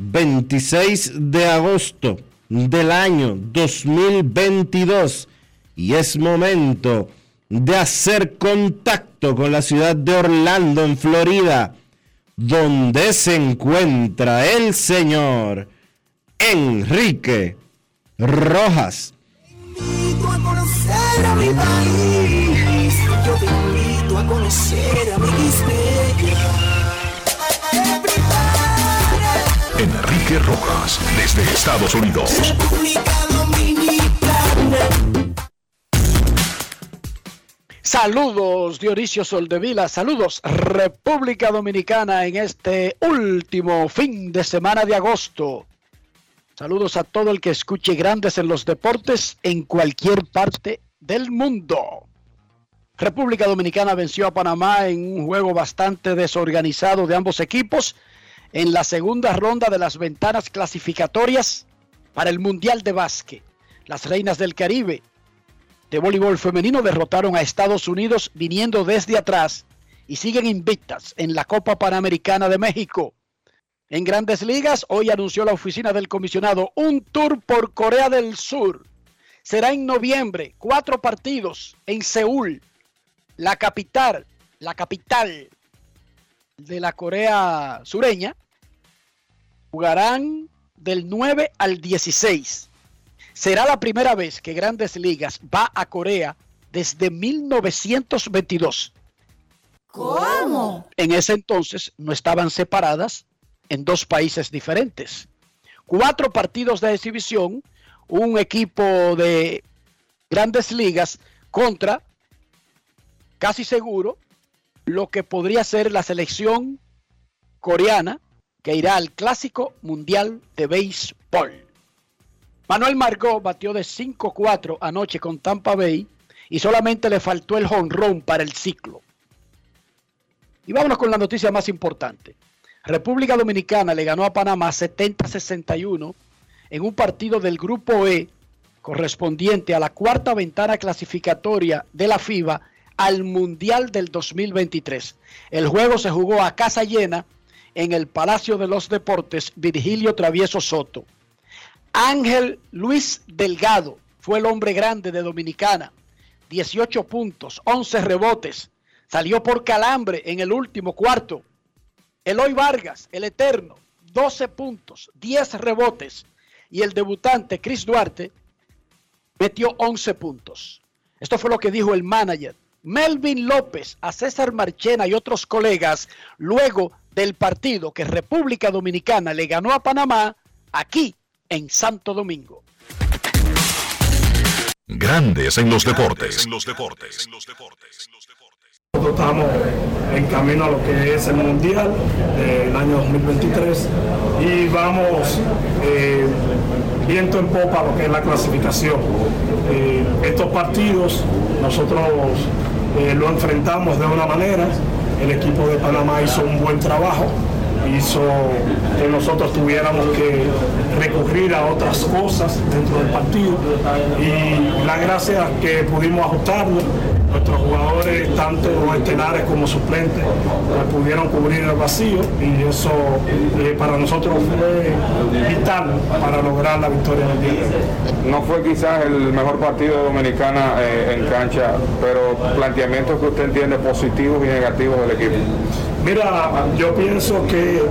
26 de agosto del año 2022 y es momento de hacer contacto con la ciudad de Orlando, en Florida, donde se encuentra el señor Enrique Rojas. Rojas, desde Estados Unidos. Saludos Dionisio Soldevila, saludos República Dominicana en este último fin de semana de agosto. Saludos a todo el que escuche grandes en los deportes en cualquier parte del mundo. República Dominicana venció a Panamá en un juego bastante desorganizado de ambos equipos en la segunda ronda de las ventanas clasificatorias para el Mundial de Básquet. Las Reinas del Caribe de voleibol femenino derrotaron a Estados Unidos viniendo desde atrás y siguen invictas en la Copa Panamericana de México. En grandes ligas, hoy anunció la oficina del comisionado un tour por Corea del Sur. Será en noviembre, cuatro partidos en Seúl, la capital, la capital de la Corea sureña. Jugarán del 9 al 16. Será la primera vez que Grandes Ligas va a Corea desde 1922. ¿Cómo? En ese entonces no estaban separadas en dos países diferentes. Cuatro partidos de exhibición, un equipo de Grandes Ligas contra, casi seguro, lo que podría ser la selección coreana que irá al Clásico Mundial de Béisbol. Manuel Margot batió de 5-4 anoche con Tampa Bay y solamente le faltó el honrón para el ciclo. Y vámonos con la noticia más importante. República Dominicana le ganó a Panamá 70-61 en un partido del Grupo E correspondiente a la cuarta ventana clasificatoria de la FIBA al Mundial del 2023. El juego se jugó a casa llena en el Palacio de los Deportes Virgilio Travieso Soto. Ángel Luis Delgado fue el hombre grande de Dominicana. 18 puntos, 11 rebotes. Salió por calambre en el último cuarto. Eloy Vargas, el eterno, 12 puntos, 10 rebotes. Y el debutante Chris Duarte metió 11 puntos. Esto fue lo que dijo el manager Melvin López a César Marchena y otros colegas luego del partido que República Dominicana le ganó a Panamá aquí en Santo Domingo. Grandes en los deportes. Nosotros estamos en camino a lo que es el Mundial del año 2023 y vamos eh, viento en popa a lo que es la clasificación. Eh, estos partidos nosotros eh, lo enfrentamos de una manera, el equipo de Panamá hizo un buen trabajo, hizo que nosotros tuviéramos que recurrir a otras cosas dentro del partido y la gracia que pudimos ajustarnos, nuestros jugadores, tanto estelares como suplentes, pudieron cubrir el vacío y eso eh, para nosotros fue vital para lograr la victoria del día. No fue quizás el mejor partido de Dominicana eh, en cancha, pero planteamientos que usted entiende positivos y negativos del equipo. Mira, yo pienso que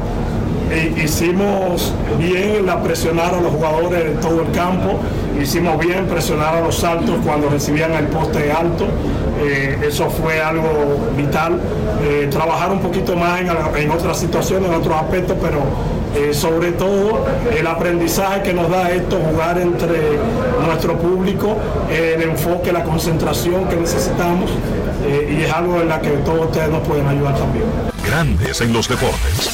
hicimos bien la presionar a los jugadores en todo el campo, hicimos bien presionar a los saltos cuando recibían el poste alto, eh, eso fue algo vital, Eh, trabajar un poquito más en, otras situaciones, en otros aspectos, pero eh, sobre todo el aprendizaje que nos da esto, jugar entre nuestro público, el enfoque, la concentración que necesitamos, y es algo en la que todos ustedes nos pueden ayudar también. Grandes en los deportes.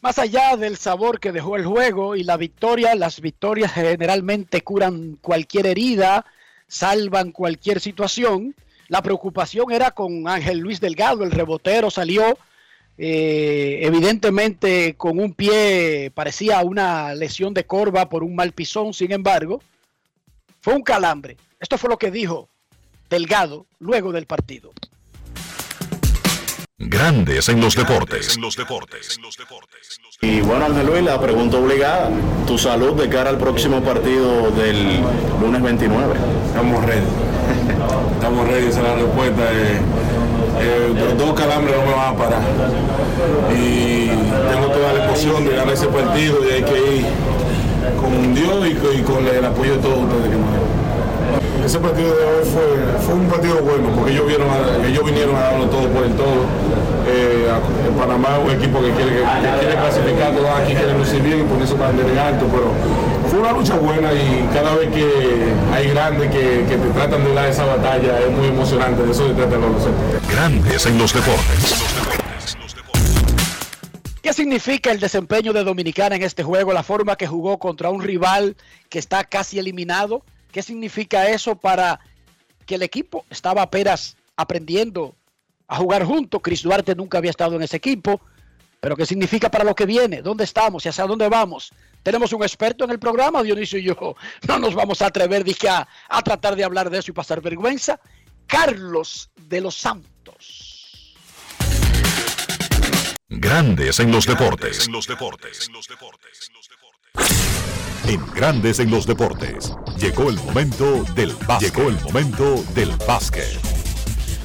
Más allá del sabor que dejó el juego y la victoria, las victorias generalmente curan cualquier herida, salvan cualquier situación. La preocupación era con Ángel Luis Delgado, el rebotero salió eh, evidentemente con un pie, parecía una lesión de corva por un mal pisón, sin embargo, fue un calambre. Esto fue lo que dijo Delgado luego del partido. Grandes en los deportes. Y bueno, Ángel Luis, la pregunta obligada, tu salud de cara al próximo partido del lunes 29. Estamos ready. Estamos ready, esa es la respuesta. Eh, eh, los dos calambres no me van a parar. Y tengo toda la emoción de ganar ese partido y hay que ir con Dios y con, y con el apoyo de todos ustedes que nos ese partido de hoy fue, fue un partido bueno porque ellos, vieron a- ellos vinieron a darlo todo por el todo. Eh, en Panamá es un equipo que quiere, que, que quiere clasificar, todos aquí quieren lucir bien y ponerse bandera en alto, pero fue una lucha buena y cada vez que hay grandes que, que te tratan de dar esa batalla es muy emocionante, de eso se trata el baloncesto. Grandes en los deportes. ¿Qué significa el desempeño de Dominicana en este juego? La forma que jugó contra un rival que está casi eliminado. ¿Qué significa eso para que el equipo estaba apenas aprendiendo a jugar junto? Chris Duarte nunca había estado en ese equipo. Pero ¿qué significa para lo que viene? ¿Dónde estamos y hacia dónde vamos? Tenemos un experto en el programa, Dionisio y yo. No nos vamos a atrever dije, a, a tratar de hablar de eso y pasar vergüenza. Carlos de los Santos. Grandes en los deportes. En Grandes en los deportes. Llegó el momento del básquet. Llegó el momento del básquet.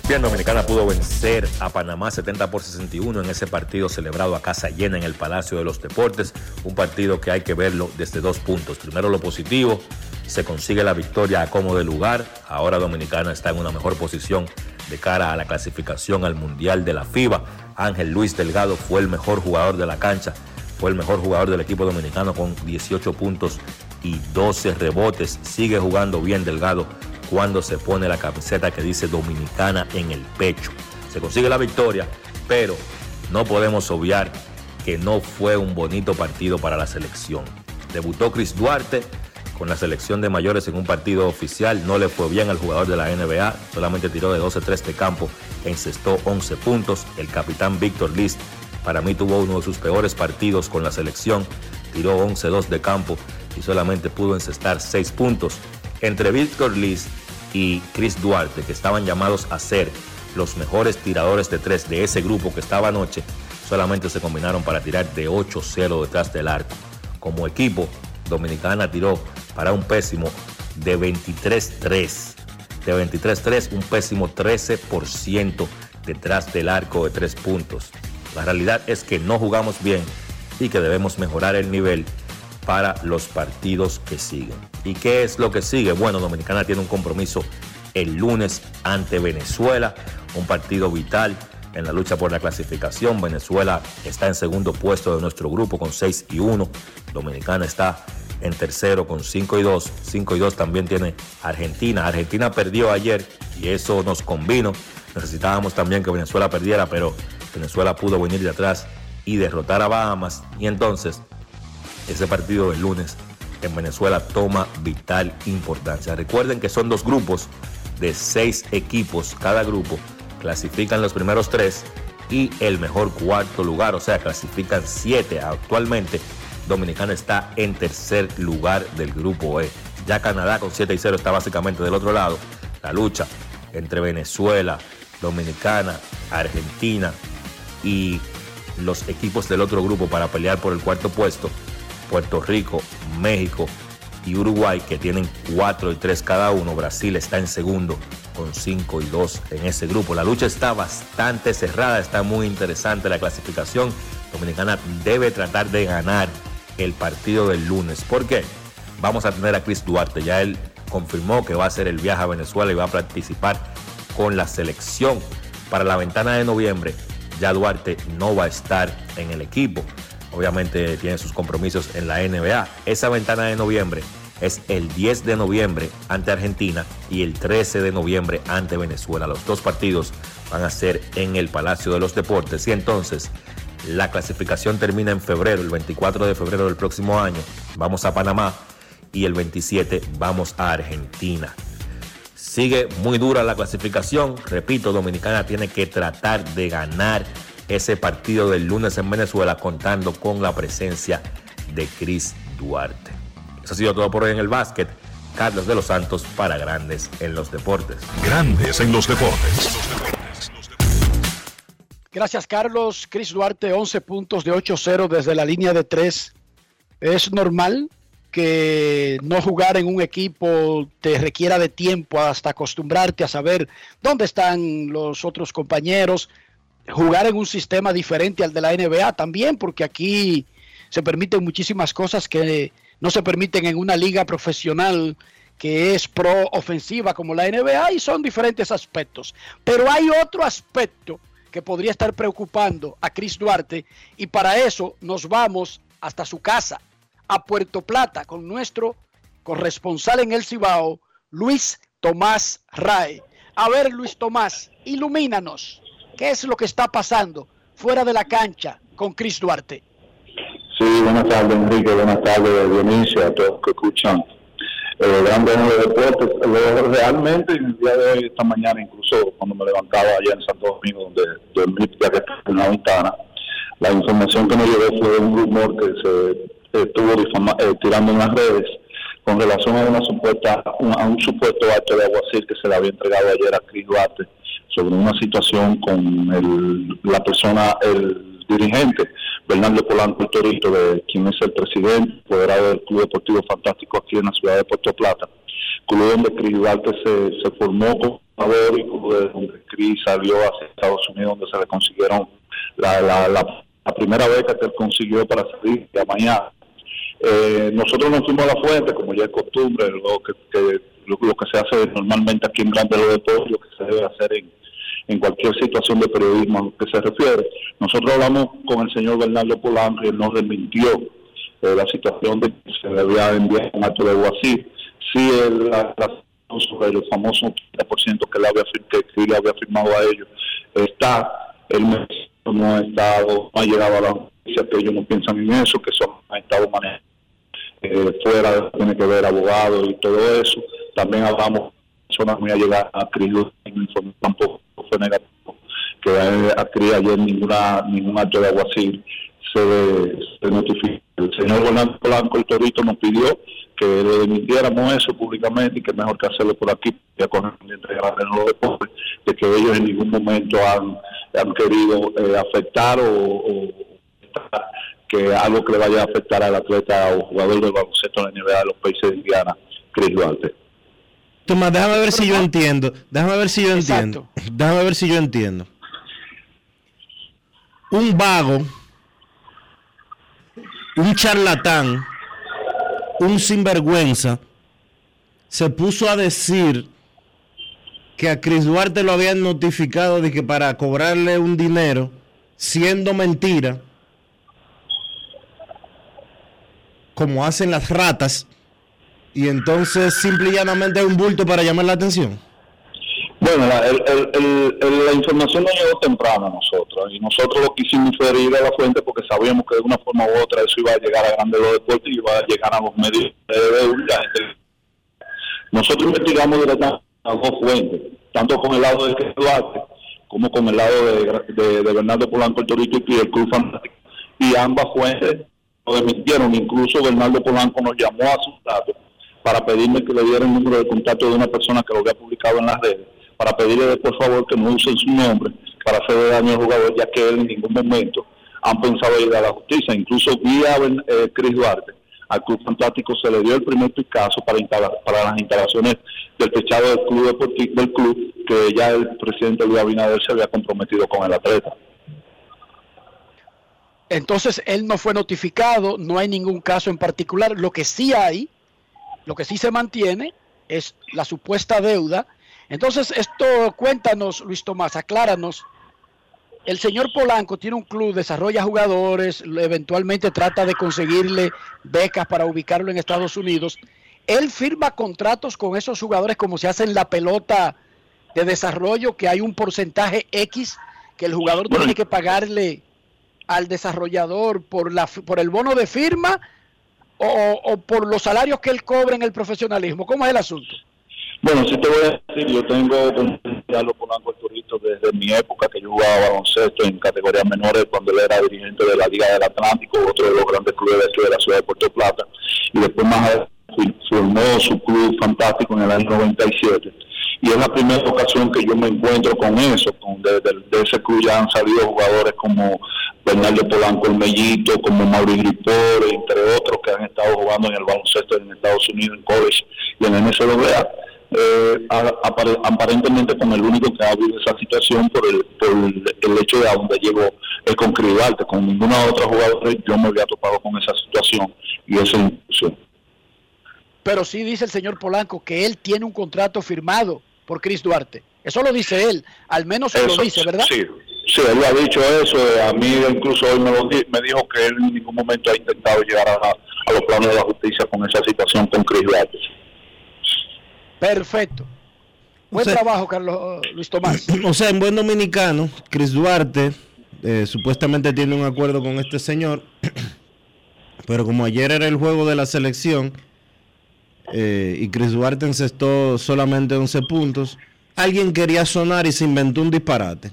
Bien, Dominicana pudo vencer a Panamá 70 por 61 en ese partido celebrado a casa llena en el Palacio de los Deportes. Un partido que hay que verlo desde dos puntos. Primero lo positivo, se consigue la victoria a como de lugar. Ahora Dominicana está en una mejor posición de cara a la clasificación al Mundial de la FIBA. Ángel Luis Delgado fue el mejor jugador de la cancha, fue el mejor jugador del equipo dominicano con 18 puntos y 12 rebotes. Sigue jugando bien Delgado cuando se pone la camiseta que dice Dominicana en el pecho. Se consigue la victoria, pero no podemos obviar que no fue un bonito partido para la selección. Debutó Chris Duarte con la selección de mayores en un partido oficial. No le fue bien al jugador de la NBA, solamente tiró de 12-3 de campo, encestó 11 puntos. El capitán Víctor List para mí tuvo uno de sus peores partidos con la selección, tiró 11-2 de campo y solamente pudo encestar 6 puntos. Entre Víctor List y Chris Duarte, que estaban llamados a ser los mejores tiradores de tres de ese grupo que estaba anoche, solamente se combinaron para tirar de 8-0 detrás del arco. Como equipo, Dominicana tiró para un pésimo de 23-3. De 23-3, un pésimo 13% detrás del arco de tres puntos. La realidad es que no jugamos bien y que debemos mejorar el nivel para los partidos que siguen. ¿Y qué es lo que sigue? Bueno, Dominicana tiene un compromiso el lunes ante Venezuela, un partido vital en la lucha por la clasificación. Venezuela está en segundo puesto de nuestro grupo con 6 y 1. Dominicana está en tercero con 5 y 2. 5 y 2 también tiene Argentina. Argentina perdió ayer y eso nos convino. Necesitábamos también que Venezuela perdiera, pero Venezuela pudo venir de atrás y derrotar a Bahamas. Y entonces, ese partido del lunes en Venezuela toma vital importancia. Recuerden que son dos grupos de seis equipos. Cada grupo clasifican los primeros tres y el mejor cuarto lugar, o sea, clasifican siete. Actualmente, Dominicana está en tercer lugar del grupo E. Ya Canadá con 7 y 0 está básicamente del otro lado. La lucha entre Venezuela, Dominicana, Argentina y los equipos del otro grupo para pelear por el cuarto puesto, Puerto Rico, México y Uruguay, que tienen 4 y 3 cada uno. Brasil está en segundo con 5 y 2 en ese grupo. La lucha está bastante cerrada, está muy interesante la clasificación. Dominicana debe tratar de ganar el partido del lunes. ¿Por qué? Vamos a tener a Chris Duarte, ya él confirmó que va a hacer el viaje a Venezuela y va a participar con la selección para la ventana de noviembre ya Duarte no va a estar en el equipo. Obviamente tiene sus compromisos en la NBA. Esa ventana de noviembre es el 10 de noviembre ante Argentina y el 13 de noviembre ante Venezuela. Los dos partidos van a ser en el Palacio de los Deportes y entonces la clasificación termina en febrero, el 24 de febrero del próximo año. Vamos a Panamá y el 27 vamos a Argentina. Sigue muy dura la clasificación. Repito, Dominicana tiene que tratar de ganar ese partido del lunes en Venezuela contando con la presencia de Chris Duarte. Eso ha sido todo por hoy en el básquet. Carlos de los Santos para Grandes en los Deportes. Grandes en los Deportes. Gracias Carlos. Chris Duarte, 11 puntos de 8-0 desde la línea de 3. ¿Es normal que no jugar en un equipo te requiera de tiempo hasta acostumbrarte a saber dónde están los otros compañeros, jugar en un sistema diferente al de la NBA también, porque aquí se permiten muchísimas cosas que no se permiten en una liga profesional que es pro ofensiva como la NBA y son diferentes aspectos. Pero hay otro aspecto que podría estar preocupando a Chris Duarte y para eso nos vamos hasta su casa a Puerto Plata con nuestro corresponsal en el Cibao, Luis Tomás Ray. A ver, Luis Tomás, ilumínanos. ¿Qué es lo que está pasando fuera de la cancha con Chris Duarte? Sí, buenas tardes, Enrique. Buenas tardes, Dionisio, a todos que escuchan eh, Grandes de Deportes. realmente, en el día de hoy, esta mañana, incluso cuando me levantaba allá en Santo Domingo, donde dormí, ya que en la ventana, la información que me llegó fue un rumor que se estuvo eh, tirando en las redes con relación a una supuesta a un supuesto acto de aguacil que se le había entregado ayer a Cris Duarte sobre una situación con el, la persona, el dirigente Bernardo Polanco Torito, de quien es el presidente apoderado del Club Deportivo Fantástico aquí en la ciudad de Puerto Plata, club donde Cris Duarte se, se formó con y donde Cris salió hacia Estados Unidos, donde se le consiguieron la, la, la, primera beca que él consiguió para salir de mañana eh, nosotros nos fuimos a la fuente, como ya es costumbre, lo que, lo, que se hace normalmente aquí en Grande de Deportes, lo que se debe hacer en, en cualquier situación de periodismo a lo que se refiere. Nosotros hablamos con el señor Bernardo Polanco y él nos desmintió eh, la situación de que se debía enviar un acto de Guasí. Sí, el, la, sobre el famoso 30% que le había, que, le había firmado a ellos está, el no ha estado, no ha llegado a la justicia, que ellos no piensan en eso, que eso ha estado manejando eh, fuera, tiene que ver abogados y todo eso. También hablamos personas muy allegadas a Cris tampoco fue negativo, que a Cris ayer ninguna, ningún acto de aguacil se, se notificó. El señor Bernardo Blanco, el Torito, nos pidió que le emitiéramos eso públicamente y que mejor que hacerlo por aquí, ya correspondiente a los deportes, de que ellos en ningún momento han, han querido eh, afectar o, o que algo que le vaya a afectar al atleta o jugador del baloncesto de la NBA de los países de Indiana, Chris Duarte. Tomás, déjame ver si yo entiendo. Déjame ver si yo entiendo. Déjame ver si yo entiendo. Un vago, un charlatán, un sinvergüenza, se puso a decir que a Chris Duarte lo habían notificado de que para cobrarle un dinero, siendo mentira, como hacen las ratas, y entonces simple y llanamente es un bulto para llamar la atención. Bueno, la, el, el, la información no llegó temprano a nosotros y nosotros lo quisimos inferir a la fuente porque sabíamos que de una forma u otra eso iba a llegar a grandes los deportes y iba a llegar a los medios Nosotros investigamos directamente a dos fuentes, tanto con el lado de Duarte como con el lado de, de, de Bernardo Polanco, el y el Club Fantástico. Y ambas fuentes lo desmintieron, incluso Bernardo Polanco nos llamó a sus datos para pedirme que le diera el número de contacto de una persona que lo había publicado en las redes, para pedirle por favor que no usen su nombre para hacer daño al jugador, ya que él en ningún momento han pensado ir a la justicia. Incluso vía eh, Cris Duarte, al Club Fantástico se le dio el primer Picasso para, para las instalaciones del techado del club deportivo, del club, que ya el presidente Luis Abinader se había comprometido con el atleta. Entonces él no fue notificado, no hay ningún caso en particular. Lo que sí hay lo que sí se mantiene es la supuesta deuda. Entonces, esto cuéntanos, Luis Tomás, acláranos. El señor Polanco tiene un club, desarrolla jugadores, eventualmente trata de conseguirle becas para ubicarlo en Estados Unidos. Él firma contratos con esos jugadores como se hace en la pelota de desarrollo, que hay un porcentaje X que el jugador tiene que pagarle al desarrollador por, la, por el bono de firma o, por los salarios que él cobra en el profesionalismo? ¿Cómo es el asunto? Bueno, si te voy a decir, yo tengo con Carlos Polanco Turito desde mi época que yo jugaba baloncesto en categorías menores cuando él era dirigente de la Liga del Atlántico, otro de los grandes clubes de la ciudad de Puerto Plata, y después más formó su club fantástico en el año 97 y es la primera ocasión que yo me encuentro con eso, con de, ese club ya han salido jugadores como Bernardo Polanco el Mellito, como Mauri Gripor, entre otros que han estado jugando en el baloncesto en Estados Unidos, en college y en NCAA. Eh, aparentemente con el único que ha habido esa situación por el, por el, hecho de a donde llegó el con Cribarte, con ninguna otra jugadora yo me había topado con esa situación y esa inclusión pero sí dice el señor Polanco que él tiene un contrato firmado por Chris Duarte. Eso lo dice él, al menos lo dice, ¿verdad? Sí, sí, él ha dicho eso. A mí incluso hoy me, me dijo que él en ningún momento ha intentado llegar a, los planos de la justicia con esa situación con Chris Duarte. Perfecto. Buen trabajo, Carlos Luis Tomás. O sea, en buen dominicano, Chris Duarte eh, supuestamente tiene un acuerdo con este señor, pero como ayer era el juego de la selección, eh, y Chris Duarte encestó solamente 11 puntos, alguien quería sonar y se inventó un disparate.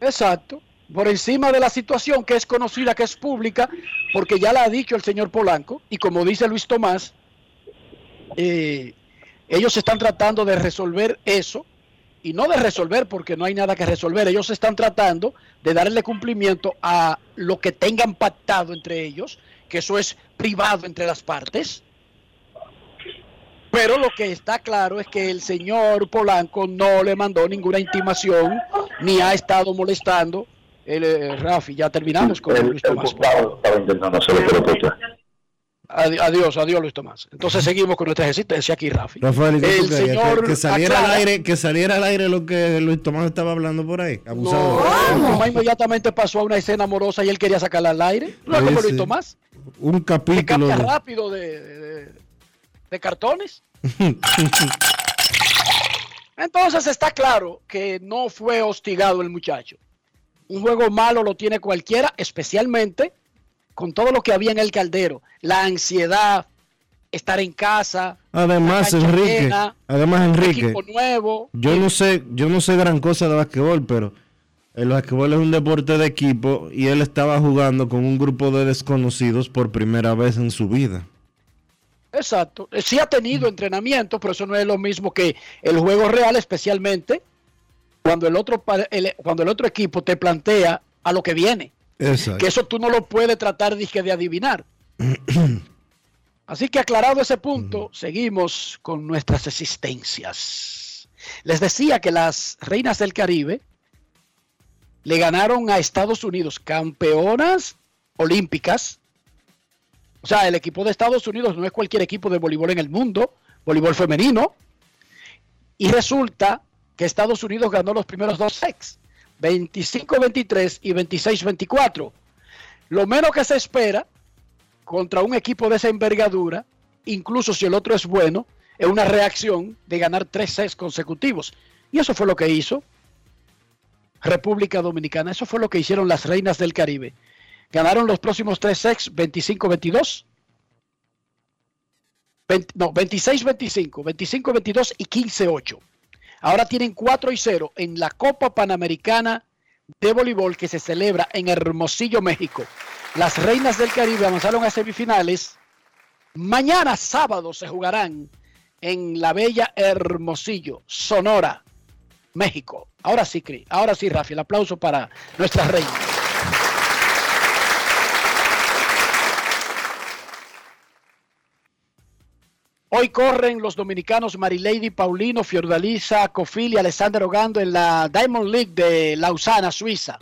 Exacto, por encima de la situación que es conocida, que es pública, porque ya la ha dicho el señor Polanco, y como dice Luis Tomás, eh, ellos están tratando de resolver eso, y no de resolver porque no hay nada que resolver, ellos están tratando de darle cumplimiento a lo que tengan pactado entre ellos, que eso es privado entre las partes, pero lo que está claro es que el señor Polanco no le mandó ninguna intimación ni ha estado molestando. El, eh, Rafi, ya terminamos con Luis Tomás. Adiós, adiós Luis Tomás. Entonces seguimos con nuestra existencia aquí, Rafi. Rafael, el señor que, saliera al aire, que saliera al aire lo que Luis Tomás estaba hablando por ahí. Abusado. No, Tomás inmediatamente pasó a una escena amorosa y él quería sacarla al aire. No como Luis Tomás. Un capítulo. Que rápido de de cartones. Entonces está claro que no fue hostigado el muchacho. Un juego malo lo tiene cualquiera, especialmente con todo lo que había en el caldero. La ansiedad, estar en casa. Además, Enrique, además Enrique, nuevo. Yo no sé, yo no sé gran cosa de basquetbol, pero el basquetbol es un deporte de equipo y él estaba jugando con un grupo de desconocidos por primera vez en su vida. Exacto. Eh, sí ha tenido entrenamiento, pero eso no es lo mismo que el juego real, especialmente cuando el otro, cuando el otro equipo te plantea a lo que viene. Que eso tú no lo puedes tratar de, de adivinar. Así que aclarado ese punto, seguimos con nuestras existencias. Les decía que las reinas del Caribe le ganaron a Estados Unidos, campeonas olímpicas, o sea, el equipo de Estados Unidos no es cualquier equipo de voleibol en el mundo, voleibol femenino. Y resulta que Estados Unidos ganó los primeros dos sets, 25-23 y 26-24. Lo menos que se espera contra un equipo de esa envergadura, incluso si el otro es bueno, es una reacción de ganar tres sets consecutivos. Y eso fue lo que hizo República Dominicana. Eso fue lo que hicieron las reinas del Caribe. Ganaron los próximos tres sets 25-22. no, 26-25, 25-22 y 15-8. Ahora tienen 4 y 0 en la Copa Panamericana de Voleibol que se celebra en Hermosillo, México. Las reinas del Caribe avanzaron a semifinales. Mañana sábado se jugarán en la bella Hermosillo, Sonora, México. Ahora sí, Cris. Ahora sí, Rafi. El aplauso para nuestra reina. Hoy corren los dominicanos Marilady Paulino, Fiordalisa, Cofil y Alessandro Ogando en la Diamond League de Lausana, Suiza.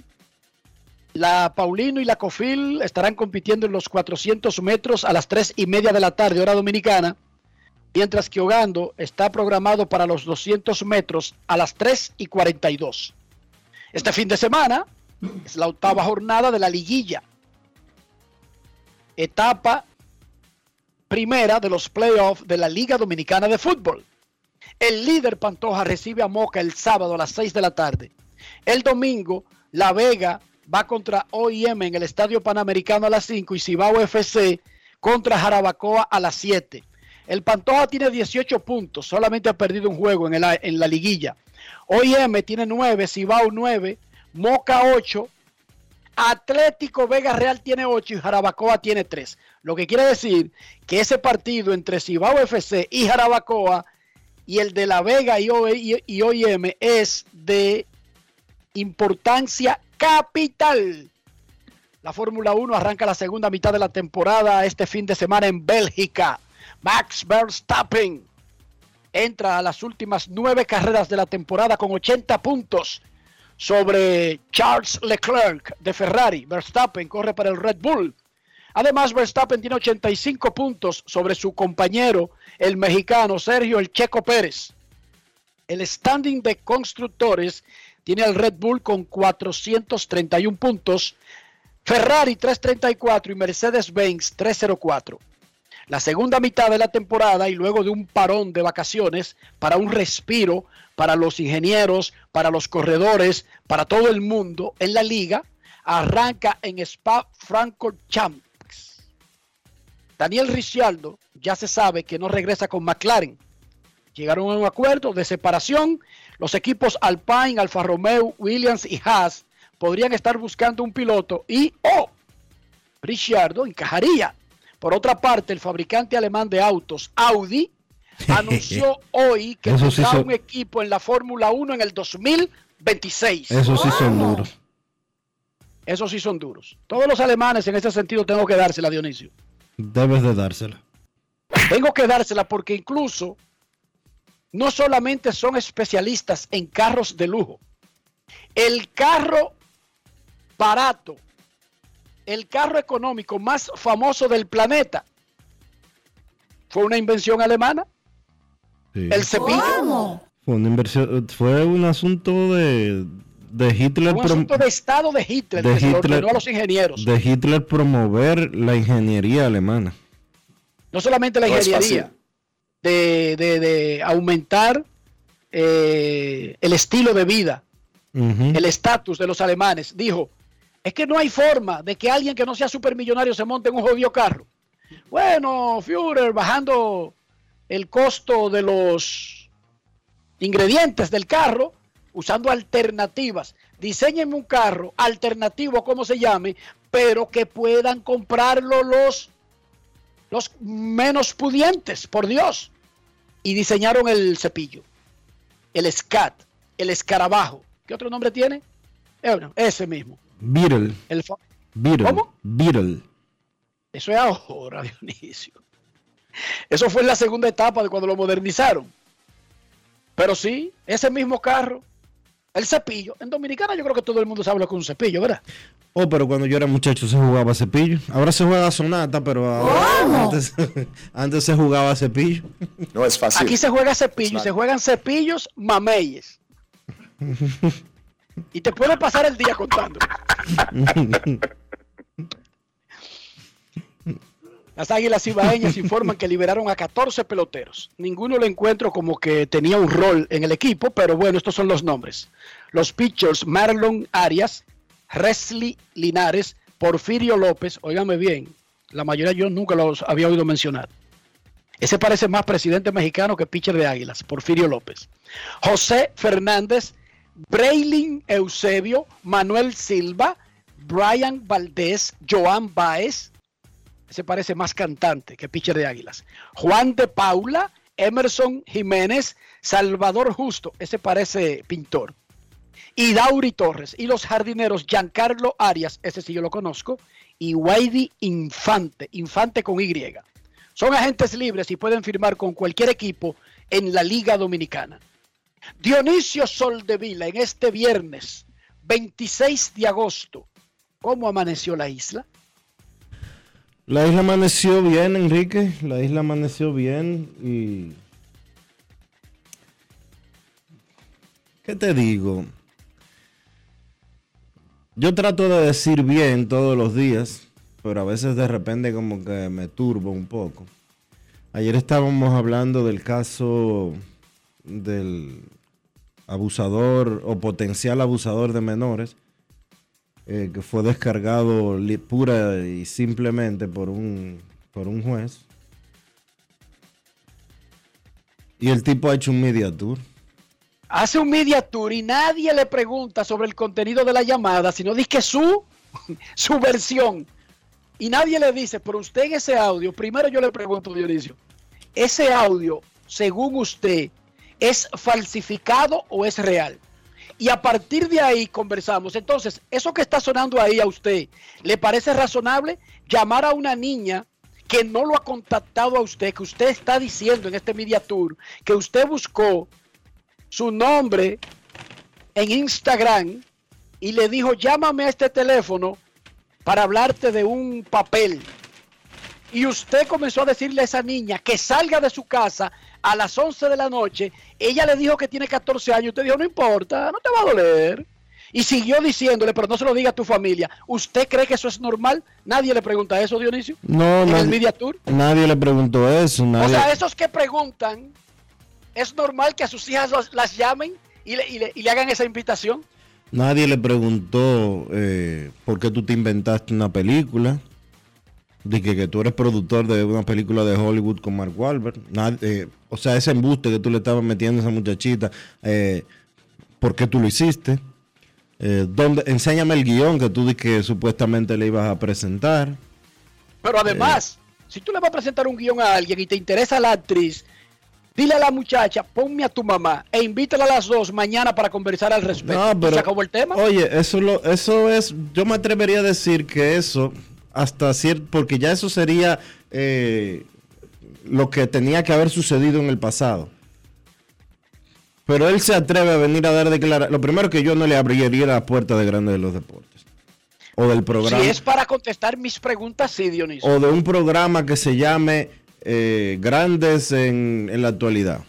La Paulino y la Cofil estarán compitiendo en los 400 metros a las 3 y media de la tarde, hora dominicana mientras que Ogando está programado para los 200 metros a las 3 y 42. Este fin de semana es la octava jornada de la liguilla. Etapa primera de los playoffs de la Liga Dominicana de Fútbol. El líder Pantoja recibe a Moca el sábado a las 6 de la tarde. El domingo, La Vega va contra OIM en el Estadio Panamericano a las 5 y Cibao FC contra Jarabacoa a las 7. El Pantoja tiene 18 puntos, solamente ha perdido un juego en, la liguilla. OIM tiene 9, Cibao 9, Moca 8, Atlético Vega Real tiene 8 y Jarabacoa tiene 3. Lo que quiere decir que ese partido entre Cibao FC y Jarabacoa y el de La Vega y, OIM es de importancia capital. La Fórmula 1 arranca la segunda mitad de la temporada este fin de semana en Bélgica. Max Verstappen entra a las últimas nueve carreras de la temporada con 80 puntos sobre Charles Leclerc de Ferrari. Verstappen corre para el Red Bull. Además, Verstappen tiene 85 puntos sobre su compañero, el mexicano Sergio El Checo Pérez. El standing de constructores tiene al Red Bull con 431 puntos, Ferrari 334 y Mercedes-Benz 304 la segunda mitad de la temporada y luego de un parón de vacaciones para un respiro para los ingenieros, para los corredores, para todo el mundo en la liga, arranca en Spa Franco Champs. Daniel Ricciardo ya se sabe que no regresa con McLaren. Llegaron a un acuerdo de separación. Los equipos Alpine, Alfa Romeo, Williams y Haas podrían estar buscando un piloto y oh, Ricciardo encajaría por otra parte, el fabricante alemán de autos, Audi, anunció hoy que tendrá un equipo en la Fórmula 1 en el 2026. Eso sí son duros. Esos sí son duros. Todos los alemanes en ese sentido tengo que dársela, Dionisio. Debes de dársela. Tengo que dársela porque incluso no solamente son especialistas en carros de lujo. El carro barato el carro económico más famoso del planeta fue una invención alemana. El cepillo. Fue una inversión, fue un asunto de, de Hitler. Un asunto de Estado de Hitler, de Hitler, a los ingenieros. De Hitler promover la ingeniería alemana. No solamente la ingeniería, de, aumentar eh, el estilo de vida, el estatus de los alemanes. Dijo, es que no hay forma de que alguien que no sea supermillonario se monte en un jodido carro. Bueno, Führer, bajando el costo de los ingredientes del carro, usando alternativas. Diseñenme un carro alternativo, como se llame, pero que puedan comprarlo los, menos pudientes, por Dios. Y diseñaron el cepillo, el SCAT, el escarabajo. ¿Qué otro nombre tiene? Eh, ese mismo. Beetle. El ¿Cómo? Beetle. Eso es ahora, Dionisio. Eso fue en la segunda etapa de cuando lo modernizaron. Pero sí, ese mismo carro, el cepillo. En Dominicana yo creo que todo el mundo sabe lo que es un cepillo, ¿verdad? Oh, pero cuando yo era muchacho se jugaba cepillo. Ahora se juega sonata, pero antes, antes, se jugaba cepillo. No es fácil. Aquí se juega cepillo, se juegan cepillos mameyes. Y te puede pasar el día contando. Las Águilas Ibaeñas informan que liberaron a 14 peloteros. Ninguno lo encuentro como que tenía un rol en el equipo, pero bueno, estos son los nombres. Los pitchers Marlon Arias, Resley Linares, Porfirio López, óigame bien, la mayoría yo nunca los había oído mencionar. Ese parece más presidente mexicano que pitcher de Águilas, Porfirio López. José Fernández, Braylin Eusebio, Manuel Silva, Brian Valdés, Joan Baez, ese parece más cantante que pitcher de Águilas. Juan de Paula, Emerson Jiménez, Salvador Justo, ese parece pintor. Y Dauri Torres. Y los jardineros Giancarlo Arias, ese sí yo lo conozco. Y Wady Infante, Infante con Y. Son agentes libres y pueden firmar con cualquier equipo en la Liga Dominicana. Dionisio Soldevila en este viernes 26 de agosto. ¿Cómo amaneció la isla? La isla amaneció bien, Enrique. La isla amaneció bien y... ¿Qué te digo? Yo trato de decir bien todos los días, pero a veces de repente como que me turbo un poco. Ayer estábamos hablando del caso del abusador o potencial abusador de menores eh, que fue descargado pura y simplemente por un, por un juez. Y el tipo ha hecho un media tour. Hace un media tour y nadie le pregunta sobre el contenido de la llamada, sino dice que su, su versión. Y nadie le dice, pero usted en ese audio, primero yo le pregunto, Dionisio, ¿ese audio, según usted, es falsificado o es real? y a partir de ahí conversamos. Entonces, eso que está sonando ahí a usted, ¿le parece razonable llamar a una niña que no lo ha contactado a usted, que usted está diciendo en este Media Tour, que usted buscó su nombre en Instagram y le dijo, llámame a este teléfono para hablarte de un papel. Y usted comenzó a decirle a esa niña que salga de su casa a las 11 de la noche, ella le dijo que tiene 14 años, usted dijo, no importa, no te va a doler. Y siguió diciéndole, pero no se lo diga a tu familia. ¿Usted cree que eso es normal? Nadie le pregunta eso, Dionisio. No, ¿En nadie, el Media Tour? nadie le preguntó eso. O sea, esos que preguntan, ¿es normal que a sus hijas los- las llamen y le, y le- y le hagan esa invitación? Nadie le preguntó eh, por qué tú te inventaste una película. Dije que tú eres productor de una película de Hollywood con Mark Wahlberg. Nad- eh, o sea, ese embuste que tú le estabas metiendo a esa muchachita, eh, ¿por qué tú lo hiciste? Eh, ¿dónde, enséñame el guion que tú dijiste que supuestamente le ibas a presentar. Pero además, si tú le vas a presentar un guion a alguien y te interesa la actriz, dile a la muchacha, ponme a tu mamá e invítala a las dos mañana para conversar al respecto. No, pero- ¿Se acabó el tema? Oye, eso, lo, eso es, yo me atrevería a decir que eso, hasta cierto, porque ya eso sería eh, lo que tenía que haber sucedido en el pasado. Pero él se atreve a venir a dar declaraciones. Lo primero que yo no le abriría la puerta de Grande de los Deportes. O del programa. Si es para contestar mis preguntas, sí, Dionisio. O de un programa que se llame eh, Grandes en, en la actualidad.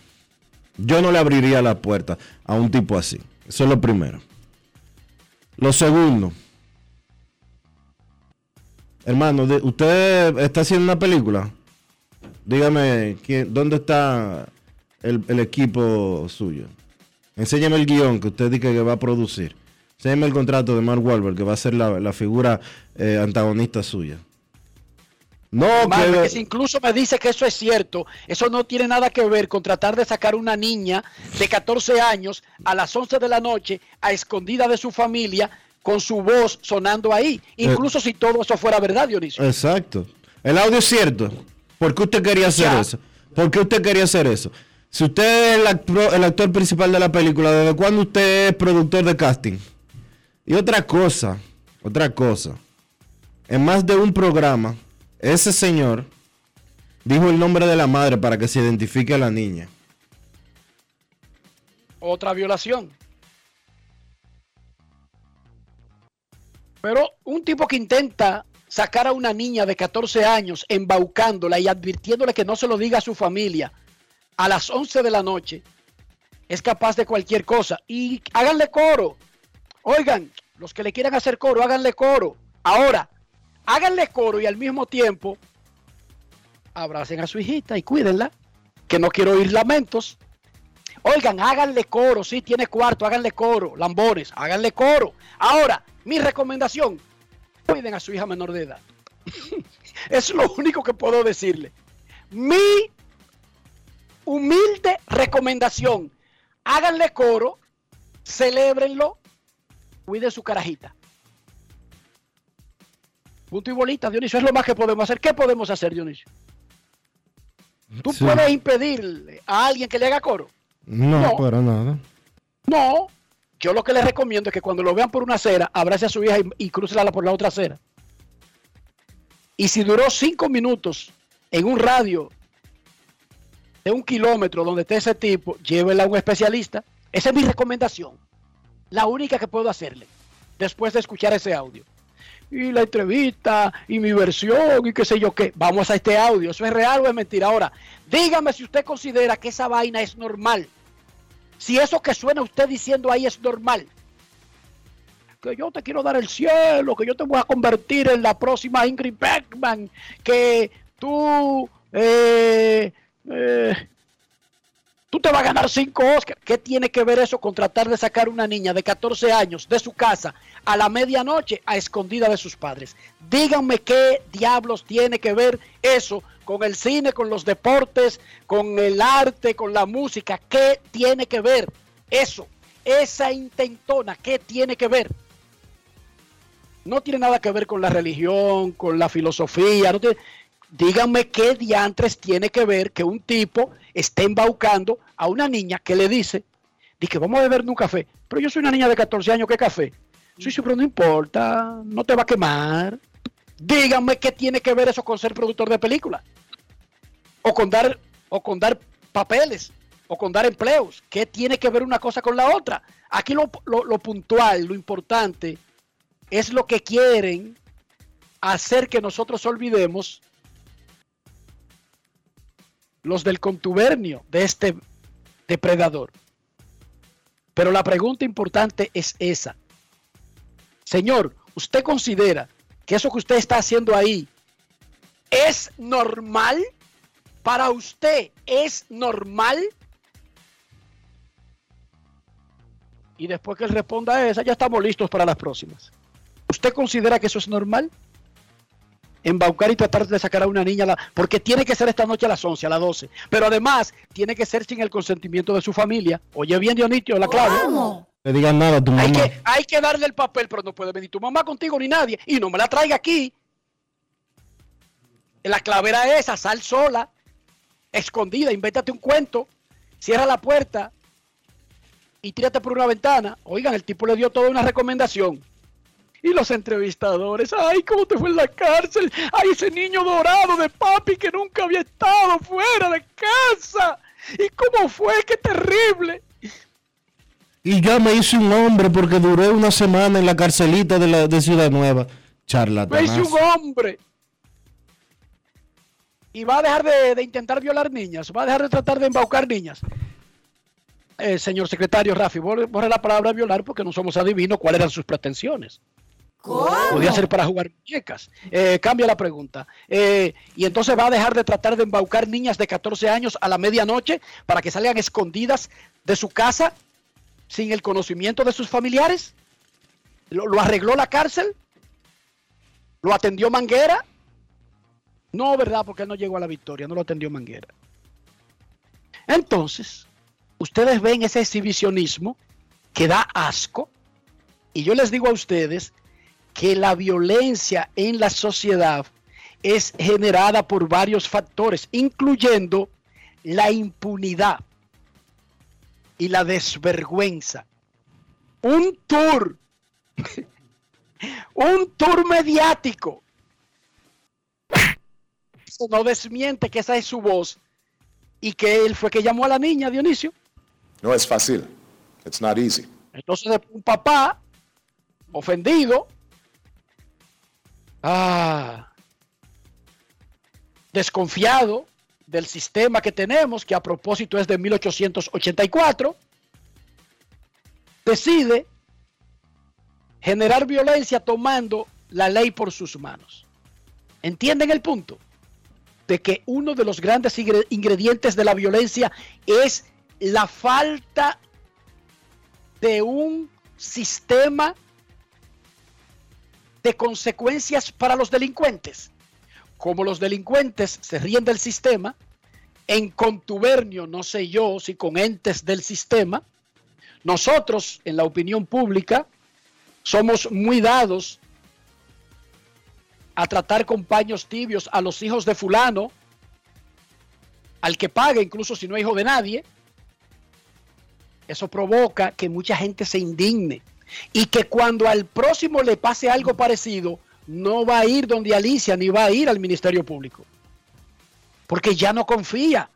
Yo no le abriría la puerta a un tipo así. Eso es lo primero. Lo segundo. Hermano, de- ¿usted está haciendo una película? Dígame, ¿quién, ¿dónde está el, el equipo suyo? Enséñame el guion que usted dice que va a producir. Enséñame el contrato de Mark Wahlberg, que va a ser la, la figura eh, antagonista suya. No, que, que si incluso me dice que eso es cierto, eso no tiene nada que ver con tratar de sacar una niña de 14 años a las 11 de la noche a escondida de su familia con su voz sonando ahí. Incluso si todo eso fuera verdad, Dionisio. Exacto. El audio es cierto. ¿Por qué usted quería hacer Ya. eso? ¿Por qué usted quería hacer eso? Si usted es el, actor- el actor principal de la película, ¿desde cuándo usted es productor de casting? Y otra cosa, otra cosa. En más de un programa, ese señor dijo el nombre de la madre para que se identifique a la niña. Otra violación. Pero un tipo que intenta sacar a una niña de 14 años, embaucándola y advirtiéndole que no se lo diga a su familia a las 11 de la noche, es capaz de cualquier cosa. Y háganle coro. Oigan, los que le quieran hacer coro, háganle coro. Ahora, háganle coro y al mismo tiempo abracen a su hijita y cuídenla, que no quiero oír lamentos. Oigan, háganle coro, si tiene cuarto, háganle coro, lambones, háganle coro. Ahora, mi recomendación, cuiden a su hija menor de edad. es lo único que puedo decirle. Mi humilde recomendación, háganle coro, celébrenlo, cuiden su carajita. Punto y bolita, Dionisio, es lo más que podemos hacer. ¿Qué podemos hacer, Dionisio? ¿Tú Sí. puedes impedirle a alguien que le haga coro? No, No. para nada. No. Yo lo que les recomiendo es que cuando lo vean por una acera, abrace a su hija y, y por la otra acera. Y si duró cinco minutos en un radio de un kilómetro donde esté ese tipo, llévela a un especialista. Esa es mi recomendación. La única que puedo hacerle después de escuchar ese audio. Y la entrevista, y mi versión, y qué sé yo qué. Vamos a este audio. ¿Eso es real o es mentira? Ahora, dígame si usted considera que esa vaina es normal. Si eso que suena usted diciendo ahí es normal. Que yo te quiero dar el cielo, que yo te voy a convertir en la próxima Ingrid Bergman, que tú, eh, eh, tú te vas a ganar cinco Oscars. ¿Qué tiene que ver eso con tratar de sacar una niña de 14 años de su casa a la medianoche a escondida de sus padres? Díganme qué diablos tiene que ver eso con el cine, con los deportes, con el arte, con la música. ¿Qué tiene que ver eso? Esa intentona, ¿qué tiene que ver? No tiene nada que ver con la religión, con la filosofía. Díganme qué diantres tiene que ver que un tipo esté embaucando a una niña que le dice, di que vamos a beber un café. Pero yo soy una niña de 14 años, ¿qué café? Sí, sí, pero no importa, no te va a quemar. Díganme qué tiene que ver eso con ser productor de película. O con dar, o con dar papeles, o con dar empleos. ¿Qué tiene que ver una cosa con la otra? Aquí lo, lo- lo puntual, lo importante, es lo que quieren hacer que nosotros olvidemos los del contubernio de este depredador. Pero la pregunta importante es esa. Señor, ¿usted considera que eso que usted está haciendo ahí es normal? Para usted, ¿es normal? Y después que él responda a esa, ya estamos listos para las próximas. ¿Usted considera que eso es normal? Embaucar y tratar de sacar a una niña, porque tiene que ser esta noche a las 11, a las 12. Pero además, tiene que ser sin el consentimiento de su familia. Oye bien, Dionitio, la clave. Le digan nada a tu Hay que, hay que darle el papel, pero no puede venir tu mamá contigo ni nadie. Y no me la traiga aquí. La clave era esa, sal sola, escondida, invéntate un cuento, cierra la puerta y tírate por una ventana. Oigan, el tipo le dio toda una recomendación. Y los entrevistadores, ay, ¿cómo te fue en la cárcel? Ay, ese niño dorado de papi que nunca había estado fuera de casa. ¿Y cómo fue? ¡Qué terrible! Y ya me hice un hombre porque duré una semana en la carcelita de, la, de Ciudad Nueva. Me hice un hombre. Y va a dejar de, de intentar violar niñas, va a dejar de tratar de embaucar niñas. Eh, señor secretario Rafi, borre, la palabra violar porque no somos adivinos cuáles eran sus pretensiones. Podía ser para jugar muñecas. Eh, cambia la pregunta. Eh, y entonces va a dejar de tratar de embaucar niñas de 14 años a la medianoche para que salgan escondidas de su casa sin el conocimiento de sus familiares. ¿Lo, arregló la cárcel? ¿Lo atendió Manguera? No, ¿verdad? Porque él no llegó a la victoria, no lo atendió Manguera. Entonces, ustedes ven ese exhibicionismo que da asco. Y yo les digo a ustedes que la violencia en la sociedad es generada por varios factores, incluyendo la impunidad y la desvergüenza. Un tour, un tour mediático. Eso no desmiente que esa es su voz y que él fue que llamó a la niña, Dionisio. No es fácil. It's not easy. Entonces, un papá ofendido, ah, desconfiado del sistema que tenemos, que a propósito es de 1884, decide generar violencia tomando la ley por sus manos. ¿Entienden el punto? De que uno de los grandes ingredientes de la violencia es la falta de un sistema de consecuencias para los delincuentes. Como los delincuentes se ríen del sistema, en contubernio, no sé yo si con entes del sistema, nosotros en la opinión pública somos muy dados a tratar con paños tibios a los hijos de fulano, al que pague, incluso si no es hijo de nadie. Eso provoca que mucha gente se indigne y que cuando al próximo le pase algo parecido, no va a ir donde Alicia ni va a ir al Ministerio Público. Porque ya no confía,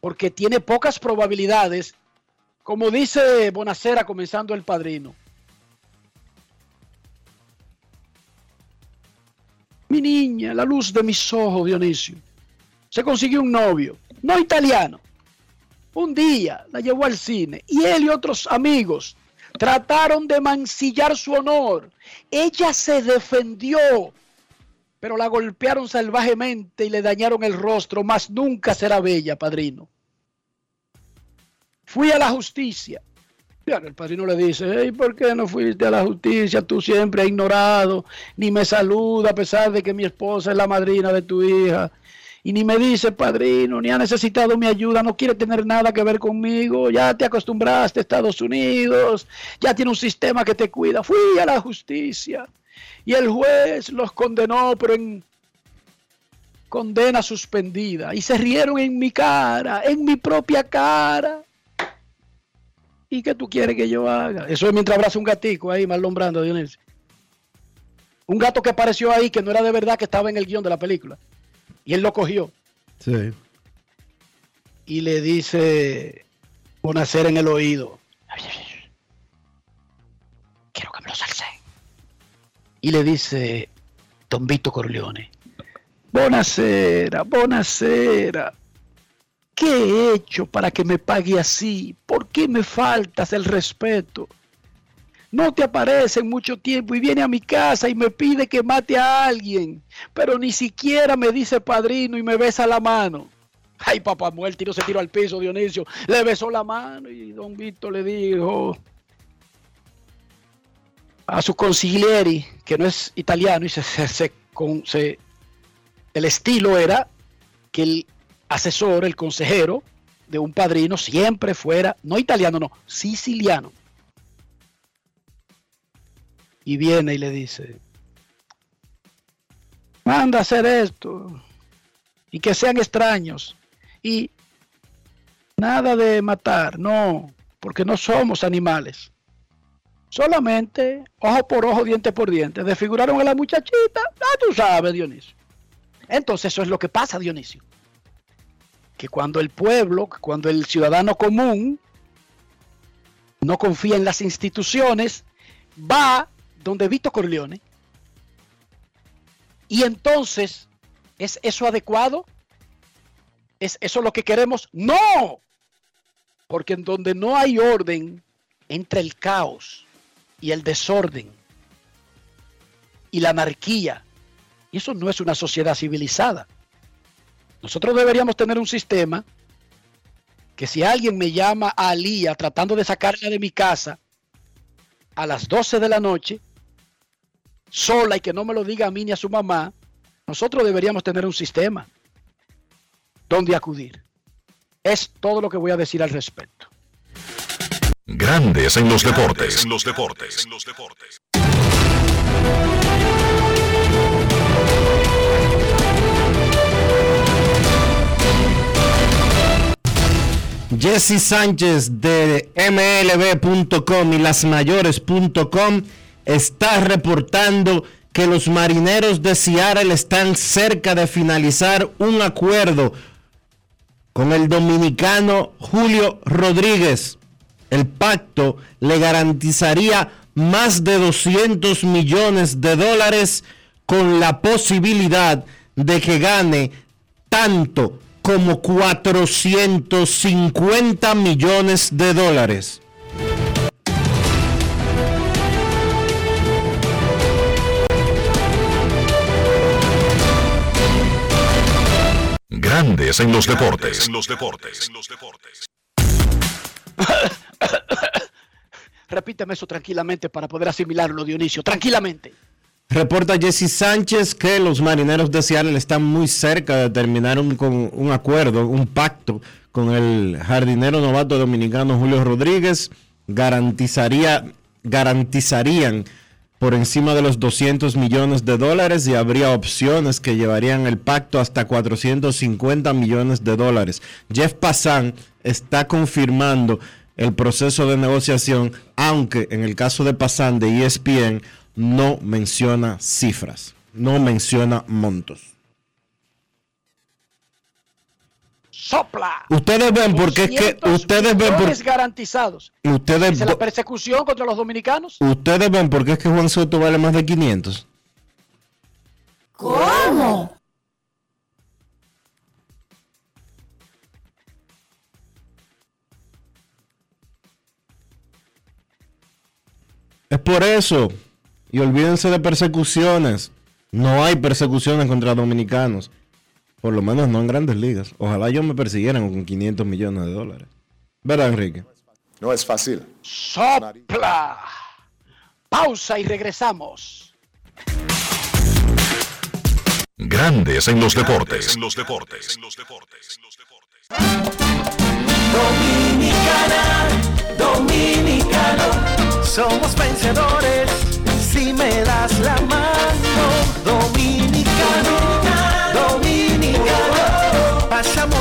porque tiene pocas probabilidades, como dice Bonacera comenzando el padrino. Mi niña, la luz de mis ojos, Dionisio, se consiguió un novio, no italiano. Un día la llevó al cine y él y otros amigos Trataron de mancillar su honor. Ella se defendió, pero la golpearon salvajemente y le dañaron el rostro. Más nunca será bella, padrino. Fui a la justicia. el padrino le dice, ¿por qué no fuiste a la justicia? Tú siempre has ignorado, ni me saluda a pesar de que mi esposa es la madrina de tu hija y ni me dice padrino, ni ha necesitado mi ayuda, no quiere tener nada que ver conmigo, ya te acostumbraste a Estados Unidos, ya tiene un sistema que te cuida. Fui a la justicia y el juez los condenó, pero en condena suspendida. Y se rieron en mi cara, en mi propia cara. ¿Y qué tú quieres que yo haga? Eso es mientras abraza un gatico ahí, mal nombrando, Dionisio. Un gato que apareció ahí que no era de verdad que estaba en el guion de la película. Y él lo cogió. Sí. Y le dice Bonacer en el oído. Quiero que me lo salce. Y le dice Don Vito Corleone. Bonacera, Bonacera. ¿Qué he hecho para que me pague así? ¿Por qué me faltas el respeto? No te aparece en mucho tiempo y viene a mi casa y me pide que mate a alguien, pero ni siquiera me dice padrino y me besa la mano. Ay, papá muerto, tiro se tiró al piso, Dionisio. Le besó la mano y don Víctor le dijo a su consiglieri, que no es italiano, y se, se, el estilo era que el asesor, el consejero de un padrino siempre fuera, no italiano, no, siciliano y viene y le dice, manda a hacer esto y que sean extraños y nada de matar, no, porque no somos animales. Solamente ojo por ojo, diente por diente. Desfiguraron a la muchachita, ah, tú sabes, Dionisio. Entonces eso es lo que pasa, Dionisio. Que cuando el pueblo, cuando el ciudadano común no confía en las instituciones, va donde Vito Corleone. Y entonces, ¿es eso adecuado? ¿Es eso lo que queremos? No, porque en donde no hay orden, entra el caos y el desorden y la anarquía. Y eso no es una sociedad civilizada. Nosotros deberíamos tener un sistema que si alguien me llama a Alía tratando de sacarla de mi casa a las 12 de la noche, sola y que no me lo diga a mí ni a su mamá, nosotros deberíamos tener un sistema donde acudir. Es todo lo que voy a decir al respecto. Grandes en los deportes. En los deportes. En los deportes. Jesse Sánchez de MLB.com y lasmayores.com está reportando que los marineros de Seattle están cerca de finalizar un acuerdo con el dominicano Julio Rodríguez. El pacto le garantizaría más de 200 millones de dólares con la posibilidad de que gane tanto como 450 millones de dólares. Grandes en los deportes. En los deportes. Repíteme eso tranquilamente para poder asimilarlo, Dionisio. Tranquilamente. Reporta Jesse Sánchez que los marineros de Seattle están muy cerca de terminar un, con un acuerdo, un pacto con el jardinero novato dominicano Julio Rodríguez. Garantizaría, garantizarían por encima de los 200 millones de dólares y habría opciones que llevarían el pacto hasta 450 millones de dólares. Jeff Passan está confirmando el proceso de negociación, aunque en el caso de Passan de ESPN no menciona cifras, no menciona montos. Sopla. Ustedes ven porque es que ustedes ven por, garantizados. Ustedes la persecución contra los dominicanos. Ustedes ven porque es que Juan Soto vale más de 500. ¿Cómo? Es por eso. Y olvídense de persecuciones. No hay persecuciones contra dominicanos. Por lo menos no en grandes ligas. Ojalá yo me persiguieran con 500 millones de dólares. ¿Verdad, Enrique? No es fácil. Sopla. Pausa y regresamos. Grandes en los deportes. En los deportes. En los deportes. Dominicana, dominicano, somos vencedores si me das la mano.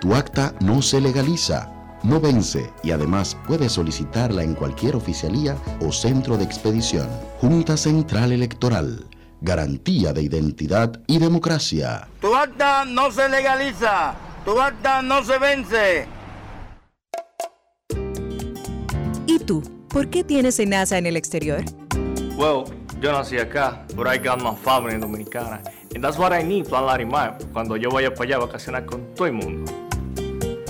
Tu acta no se legaliza, no vence y además puedes solicitarla en cualquier oficialía o centro de expedición. Junta Central Electoral. Garantía de identidad y democracia. Tu acta no se legaliza, tu acta no se vence. ¿Y tú? ¿Por qué tienes enaza en el exterior? Well, yo nací acá, but I got my family dominicana. And that's what I need, Plan Larimar, cuando yo vaya para allá a vacacionar con todo el mundo.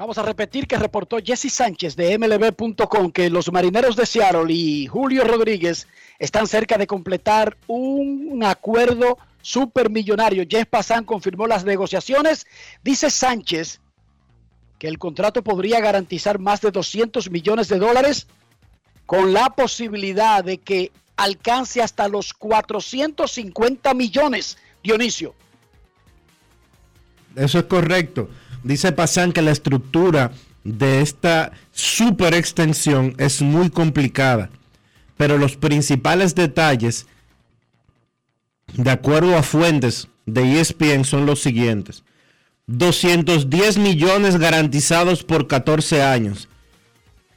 Vamos a repetir que reportó Jesse Sánchez de MLB.com que los marineros de Seattle y Julio Rodríguez están cerca de completar un acuerdo supermillonario. Jeff Passan confirmó las negociaciones. Dice Sánchez que el contrato podría garantizar más de 200 millones de dólares con la posibilidad de que alcance hasta los 450 millones, Dionisio. Eso es correcto. Dice Pasan que la estructura de esta super extensión es muy complicada, pero los principales detalles, de acuerdo a fuentes de ESPN, son los siguientes. 210 millones garantizados por 14 años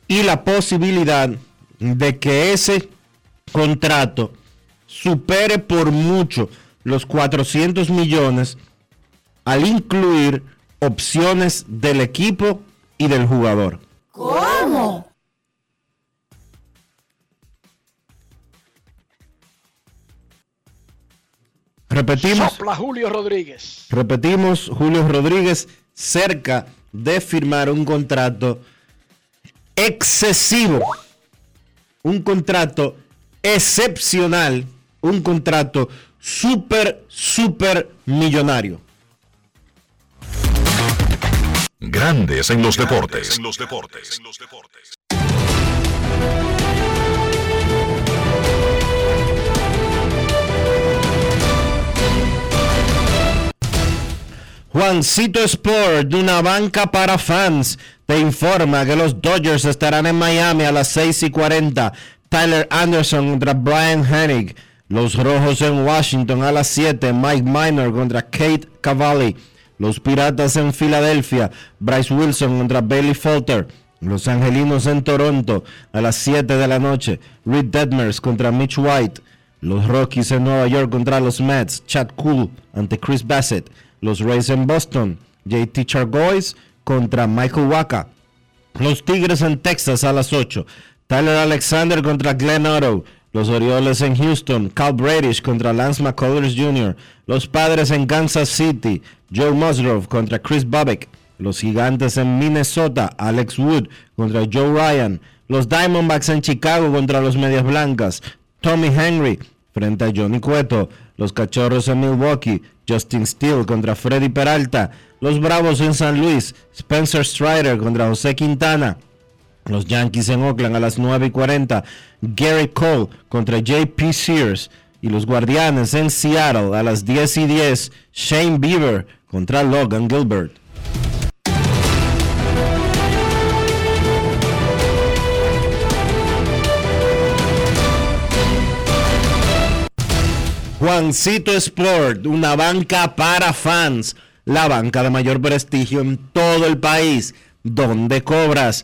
y la posibilidad de que ese contrato supere por mucho los 400 millones al incluir opciones del equipo y del jugador. ¿Cómo? Repetimos. Sopla Julio Rodríguez. Repetimos, Julio Rodríguez cerca de firmar un contrato excesivo, un contrato excepcional, un contrato súper, súper millonario. Grandes en los deportes. En los deportes. Juancito Sport, de una banca para fans, te informa que los Dodgers estarán en Miami a las 6 y 40. Tyler Anderson contra Brian Hennig. Los Rojos en Washington a las 7. Mike Minor contra Kate Cavalli. Los Piratas en Filadelfia. Bryce Wilson contra Bailey Falter. Los Angelinos en Toronto a las 7 de la noche. Reed Detmers contra Mitch White. Los Rockies en Nueva York contra los Mets. Chad Cool ante Chris Bassett. Los Rays en Boston. JT Chargois contra Michael Waka. Los Tigres en Texas a las 8. Tyler Alexander contra Glenn Otto. Los Orioles en Houston. Cal Bradish contra Lance McCullers Jr. Los Padres en Kansas City. Joe Musgrove contra Chris Bobek. Los Gigantes en Minnesota. Alex Wood contra Joe Ryan. Los Diamondbacks en Chicago contra los Medias Blancas. Tommy Henry frente a Johnny Cueto. Los Cachorros en Milwaukee. Justin Steele contra Freddy Peralta. Los Bravos en San Luis. Spencer Strider contra José Quintana. Los Yankees en Oakland a las 9 y 40. Gary Cole contra JP Sears. Y los Guardianes en Seattle a las 10 y 10. Shane Bieber contra Logan Gilbert. Juancito Sport, una banca para fans, la banca de mayor prestigio en todo el país, donde cobras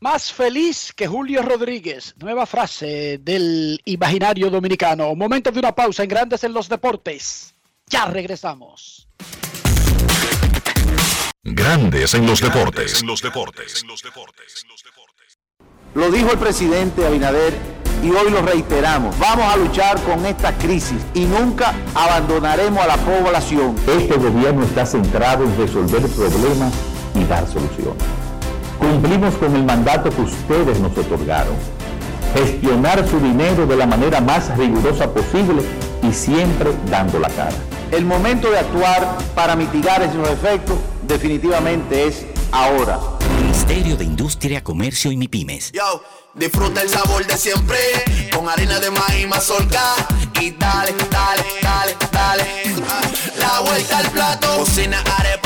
Más feliz que Julio Rodríguez. Nueva frase del imaginario dominicano. Momento de una pausa en Grandes en los Deportes. Ya regresamos. Grandes en los deportes. En los deportes. Lo dijo el presidente Abinader y hoy lo reiteramos. Vamos a luchar con esta crisis y nunca abandonaremos a la población. Este gobierno está centrado en resolver problemas y dar soluciones. Cumplimos con el mandato que ustedes nos otorgaron. Gestionar su dinero de la manera más rigurosa posible y siempre dando la cara. El momento de actuar para mitigar esos efectos definitivamente es ahora. Ministerio de Industria, Comercio y MIPIMES. Yo, disfruta el sabor de siempre con harina de maíz mazorca y dale, dale, dale, dale. La vuelta al plato, cocina arepa,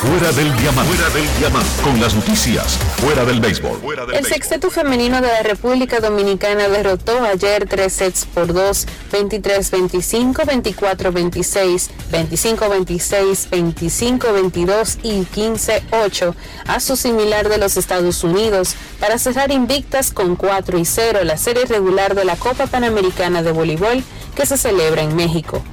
Fuera del diamante. Fuera del diamante. Con las noticias. Fuera del béisbol. El sexteto femenino de la República Dominicana derrotó ayer tres sets por dos, 23-25, 24-26, 25-26, 25-22 y 15-8 a su similar de los Estados Unidos para cerrar invictas con 4 y 0 la serie regular de la Copa Panamericana de Voleibol que se celebra en México.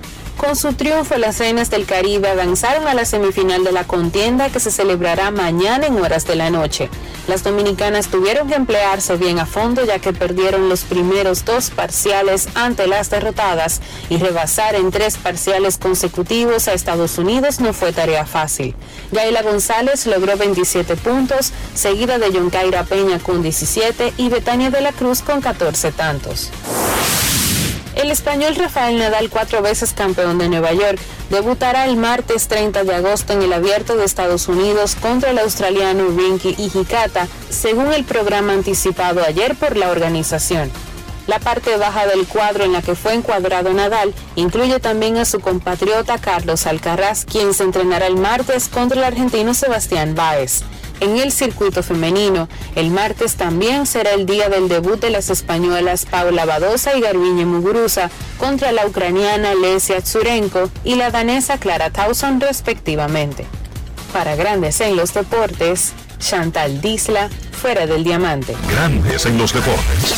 Con su triunfo, las Reinas del Caribe avanzaron a la semifinal de la contienda que se celebrará mañana en horas de la noche. Las dominicanas tuvieron que emplearse bien a fondo ya que perdieron los primeros dos parciales ante las derrotadas y rebasar en tres parciales consecutivos a Estados Unidos no fue tarea fácil. Yaila González logró 27 puntos, seguida de Yonkaira Peña con 17 y Betania de la Cruz con 14 tantos. El español Rafael Nadal, cuatro veces campeón de Nueva York, debutará el martes 30 de agosto en el Abierto de Estados Unidos contra el australiano Rinky Hikata, según el programa anticipado ayer por la organización. La parte baja del cuadro en la que fue encuadrado Nadal incluye también a su compatriota Carlos Alcaraz, quien se entrenará el martes contra el argentino Sebastián Báez. En el circuito femenino, el martes también será el día del debut de las españolas Paula Badosa y Garbiñe Muguruza contra la ucraniana Lesia Tsurenko y la danesa Clara Tauson respectivamente. Para Grandes en los Deportes, Chantal Disla, fuera del diamante. Grandes en los deportes.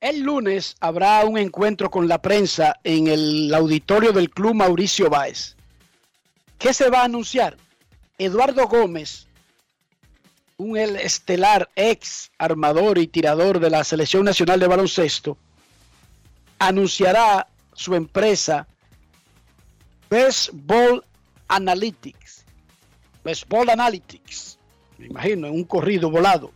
El lunes habrá un encuentro con la prensa en el auditorio del Club Mauricio Báez. ¿Qué se va a anunciar? Eduardo Gómez, un el estelar ex armador y tirador de la Selección Nacional de Baloncesto, anunciará su empresa Best Ball Analytics. Best Ball Analytics. Me imagino, en un corrido volado.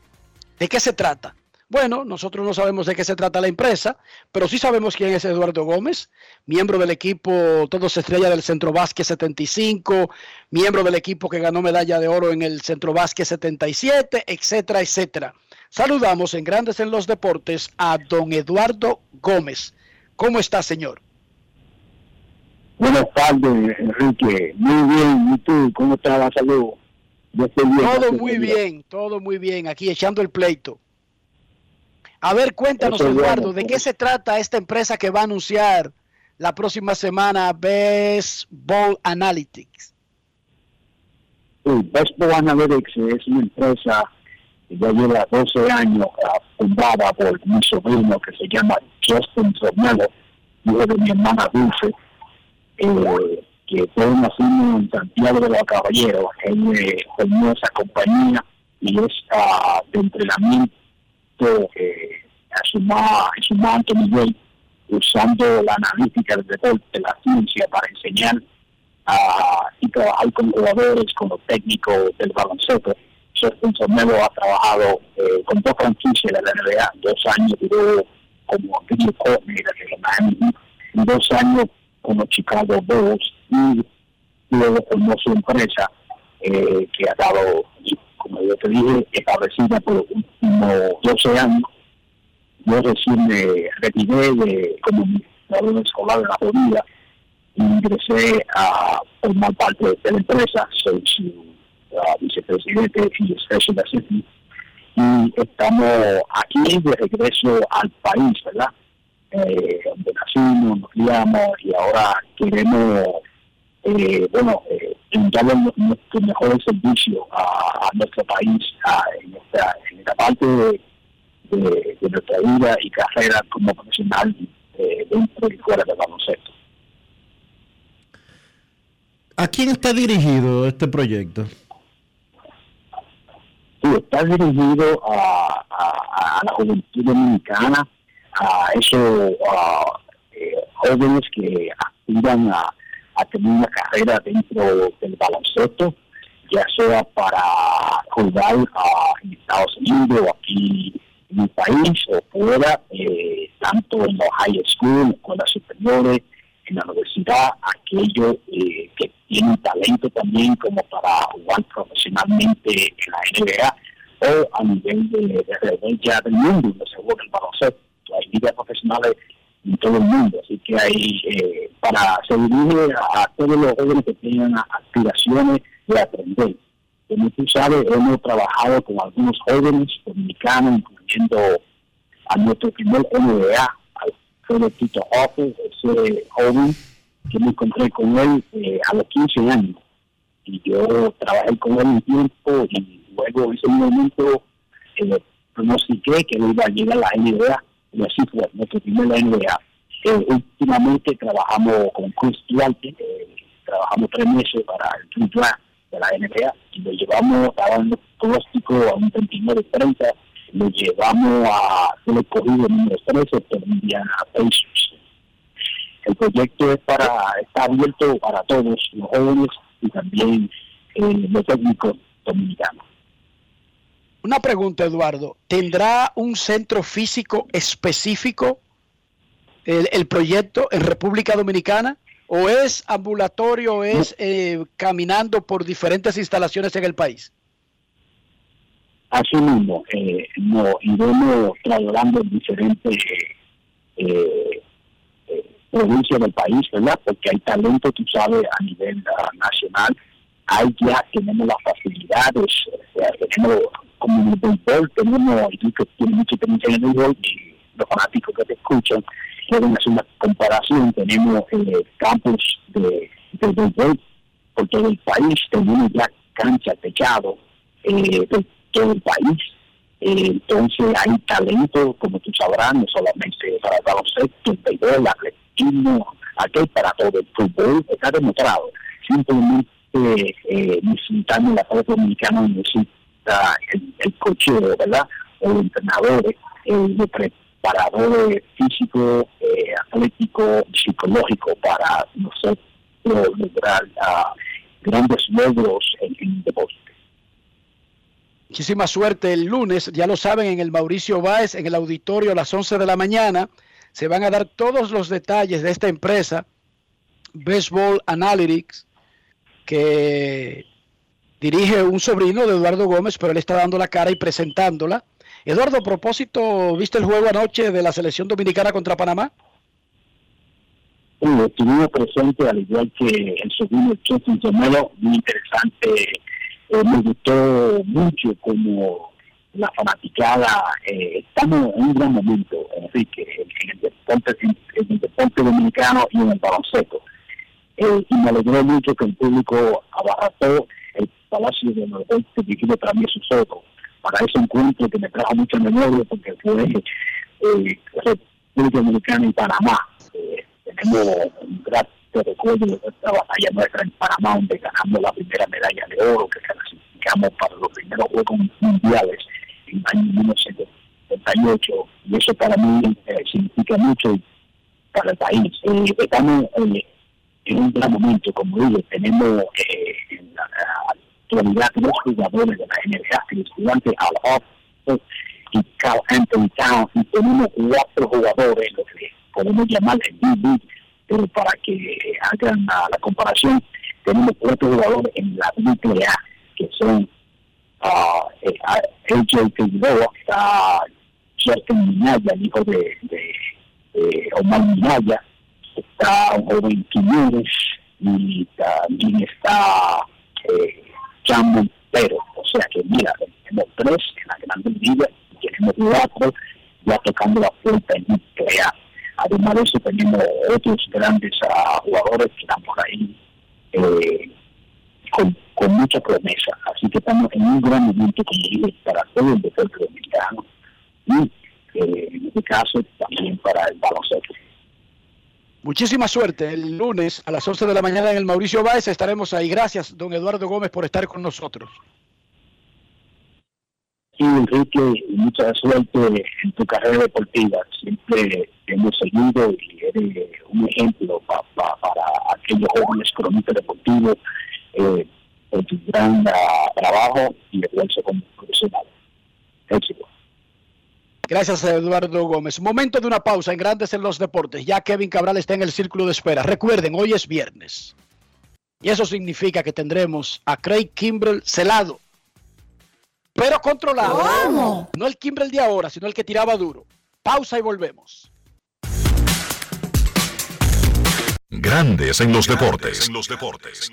¿De qué se trata? Bueno, nosotros no sabemos de qué se trata la empresa, pero sí sabemos quién es Eduardo Gómez, miembro del equipo Todos Estrella del Centro Básquet 75, miembro del equipo que ganó medalla de oro en el Centro Básquet 77, etcétera, etcétera. Saludamos en Grandes en los Deportes a don Eduardo Gómez. ¿Cómo está, señor? Buenas tardes, Enrique. Muy bien. ¿Y tú? ¿Cómo está la salud? Todo muy bien, todo muy bien. Aquí echando el pleito. A ver, cuéntanos, Eso Eduardo. ¿de qué se trata esta empresa que va a anunciar la próxima semana Best Ball Analytics? Sí, Baseball Analytics es una empresa que ya lleva 12 años ah, fundada por mi sobrino que se llama Justin Romero, hijo de mi hermana Dulce, eh, que fue nacido en Santiago de los Caballeros. Él eh, esa compañía y es ah, de entrenamiento eh, a su ma, a su ma Anthony Way, usando la analítica del deporte, la ciencia para enseñar a, y trabajar con jugadores, con los técnicos del baloncesto. Justin Romero ha trabajado eh, con dos franquicias de la NBA, dos años duró como video coordinator de Miami y dos años con los Chicago Bulls y luego formó su empresa eh, que ha dado, yo te dije, establecida por los últimos 12 años. Yo recién me retiré de, como escolar de la Florida y ingresé a formar parte de la empresa, soy su vicepresidente y special assistant. Y estamos aquí de regreso al país, ¿verdad? Eh, donde nacimos, nos criamos y ahora queremos, eh, bueno, eh, nuestro mejor servicio a, a nuestro país a- en, esta, en esta parte de, de- de nuestra vida y carrera como profesional eh, dentro y fuera del baloncesto. ¿A quién está dirigido este proyecto? Sí, está dirigido a, a- a la juventud dominicana, a esos ah, eh, jóvenes que aspiran a, a tener una carrera dentro del baloncesto, ya sea para jugar ah, en Estados Unidos o aquí en el país o fuera, eh, tanto en los high school, escuelas superiores, en la universidad, aquellos eh, que tienen talento también como para jugar profesionalmente en la NBA o a nivel de, de, del mundo, donde se juega el baloncesto. Hay ligas profesionales en todo el mundo, así que hay eh, para servir a, a, todos los jóvenes que tengan aspiraciones de aprender. Como tú sabes, hemos trabajado con algunos jóvenes dominicanos, incluyendo a nuestro primer NBA, Alfredo Tito Hoffer, ese joven que me encontré con él eh, a los 15 años. Y yo trabajé con él un tiempo y luego en ese momento eh, pronostiqué que él iba a llegar a la NBA y así fue, nuestro primer NBA. Eh, últimamente trabajamos con Chris Duarte, trabajamos tres meses para el draft de la NBA y lo llevamos a un pronóstico a un 29 30 lo llevamos a ser escogido número 13 por Indiana Pacers. El proyecto es para está abierto para todos los jóvenes y también eh, los técnicos dominicanos. Una pregunta, Eduardo. ¿Tendrá un centro físico específico el, el proyecto en República Dominicana? ¿O es ambulatorio o es eh, caminando por diferentes instalaciones en el país? Así mismo, eh, no, iremos trasladando en diferentes eh, eh, provincias del país, ¿verdad? Porque hay talento, tú sabes, a nivel uh, nacional. Hay ya, tenemos las facilidades, eh, tenemos como en el béisbol, tenemos, y tú que tienes mucha experiencia en el béisbol, y los fanáticos que te escuchan, hacer una comparación, tenemos eh, campos de, de béisbol por todo el país, tenemos ya cancha, techado, eh, de todo el país. Eh, entonces hay talento, como tú sabrás, no solamente para el baloncesto, el béisbol, atletismo, aquí para todo el fútbol, está demostrado. Simplemente eh, necesitamos la República Dominicana necesita el, el ¿verdad? O entrenadores, de preparadores físicos, eh, atléticos, psicológicos para nosotros lograr uh, grandes logros en el deporte. Muchísima suerte el lunes, ya lo saben, en el Mauricio Báez, en el auditorio a las 11 de la mañana. Se van a dar todos los detalles de esta empresa, Baseball Analytics, que dirige un sobrino de Eduardo Gómez, pero él está dando la cara y presentándola. Eduardo, a propósito, ¿viste el juego anoche de la selección dominicana contra Panamá? Estuvimos presentes, al igual que el Chetin Gemelo, muy interesante eh, me gustó mucho como la fanaticada, eh, estamos en un gran momento, Enrique, en el deporte, en, el deporte dominicano y en el baloncesto. Eh, y me alegró mucho que el público abarató el Palacio de Noroeste dirigido para mí sus ojos para ese encuentro que me trajo mucha memoria porque fue eh, República Dominicana y Panamá. Eh, tenemos un gran recuerdo de esta batalla nuestra en Panamá, donde ganamos la primera medalla de oro que clasificamos para los primeros Juegos Mundiales en el año 1978. Y eso para mí eh, significa mucho para el país. Eh, estamos eh, en un gran momento, como digo, tenemos eh, en la, actualidad tres jugadores de la NBA, el estudiante Al Horford y Carl Anthony Towns, y tenemos cuatro jugadores, lo que podemos llamar el BB, pero para que hagan la, la, comparación, tenemos cuatro jugadores en la AAA, que son uh, eh, AJ Figueroa, está Justin Minaya, el hijo de, de, de Omar Minaya, está un joven Quiñones, y también está eh, Jan Montero, o sea que mira, tenemos tres en la Grandes Ligas y tenemos cuatro ya tocando la puerta en nuclear. Además de eso, tenemos otros grandes uh, jugadores que están por ahí eh, con, mucha promesa. Así que estamos en un gran momento, como para todo el deporte dominicano y eh, en este caso también para el baloncesto. Muchísima suerte. El lunes a las 11 de la mañana en el Mauricio Báez estaremos ahí. Gracias, don Eduardo Gómez, por estar con nosotros. Sí, Enrique, mucha suerte en tu carrera deportiva. Siempre hemos seguido y eres un ejemplo pa, pa, para aquellos jóvenes cronistas deportivos eh, por tu gran uh, trabajo y esfuerzo como profesional. Éxito. Gracias a Eduardo Gómez. Momento de una pausa en Grandes en los Deportes. Ya Kevin Cabral está en el círculo de espera. Recuerden, hoy es viernes. Y eso significa que tendremos a Craig Kimbrell celado. Pero controlado. ¿Cómo? No el Kimbrell de ahora, sino el que tiraba duro. Pausa y volvemos. Grandes en los deportes. En los deportes. Y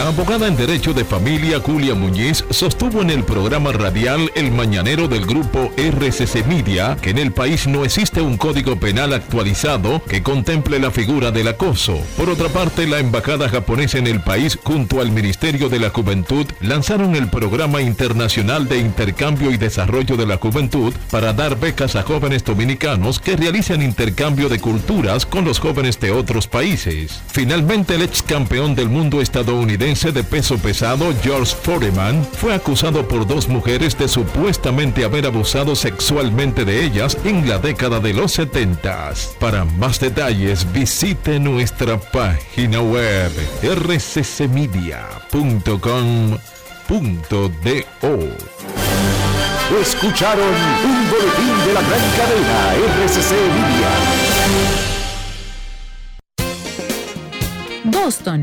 La abogada en Derecho de Familia Julia Muñiz sostuvo en el programa radial El Mañanero del grupo RCC Media que en el país no existe un código penal actualizado que contemple la figura del acoso. Por otra parte, la embajada japonesa en el país junto al Ministerio de la Juventud lanzaron el programa internacional de intercambio y desarrollo de la juventud para dar becas a jóvenes dominicanos que realizan intercambio de culturas con los jóvenes de otros países. Finalmente, el ex campeón del mundo estadounidense de peso pesado George Foreman fue acusado por dos mujeres de supuestamente haber abusado sexualmente de ellas en la década de los 70. Para más detalles visite nuestra página web rccmedia.com.do. Escucharon un boletín de la gran cadena RCC Media. Boston,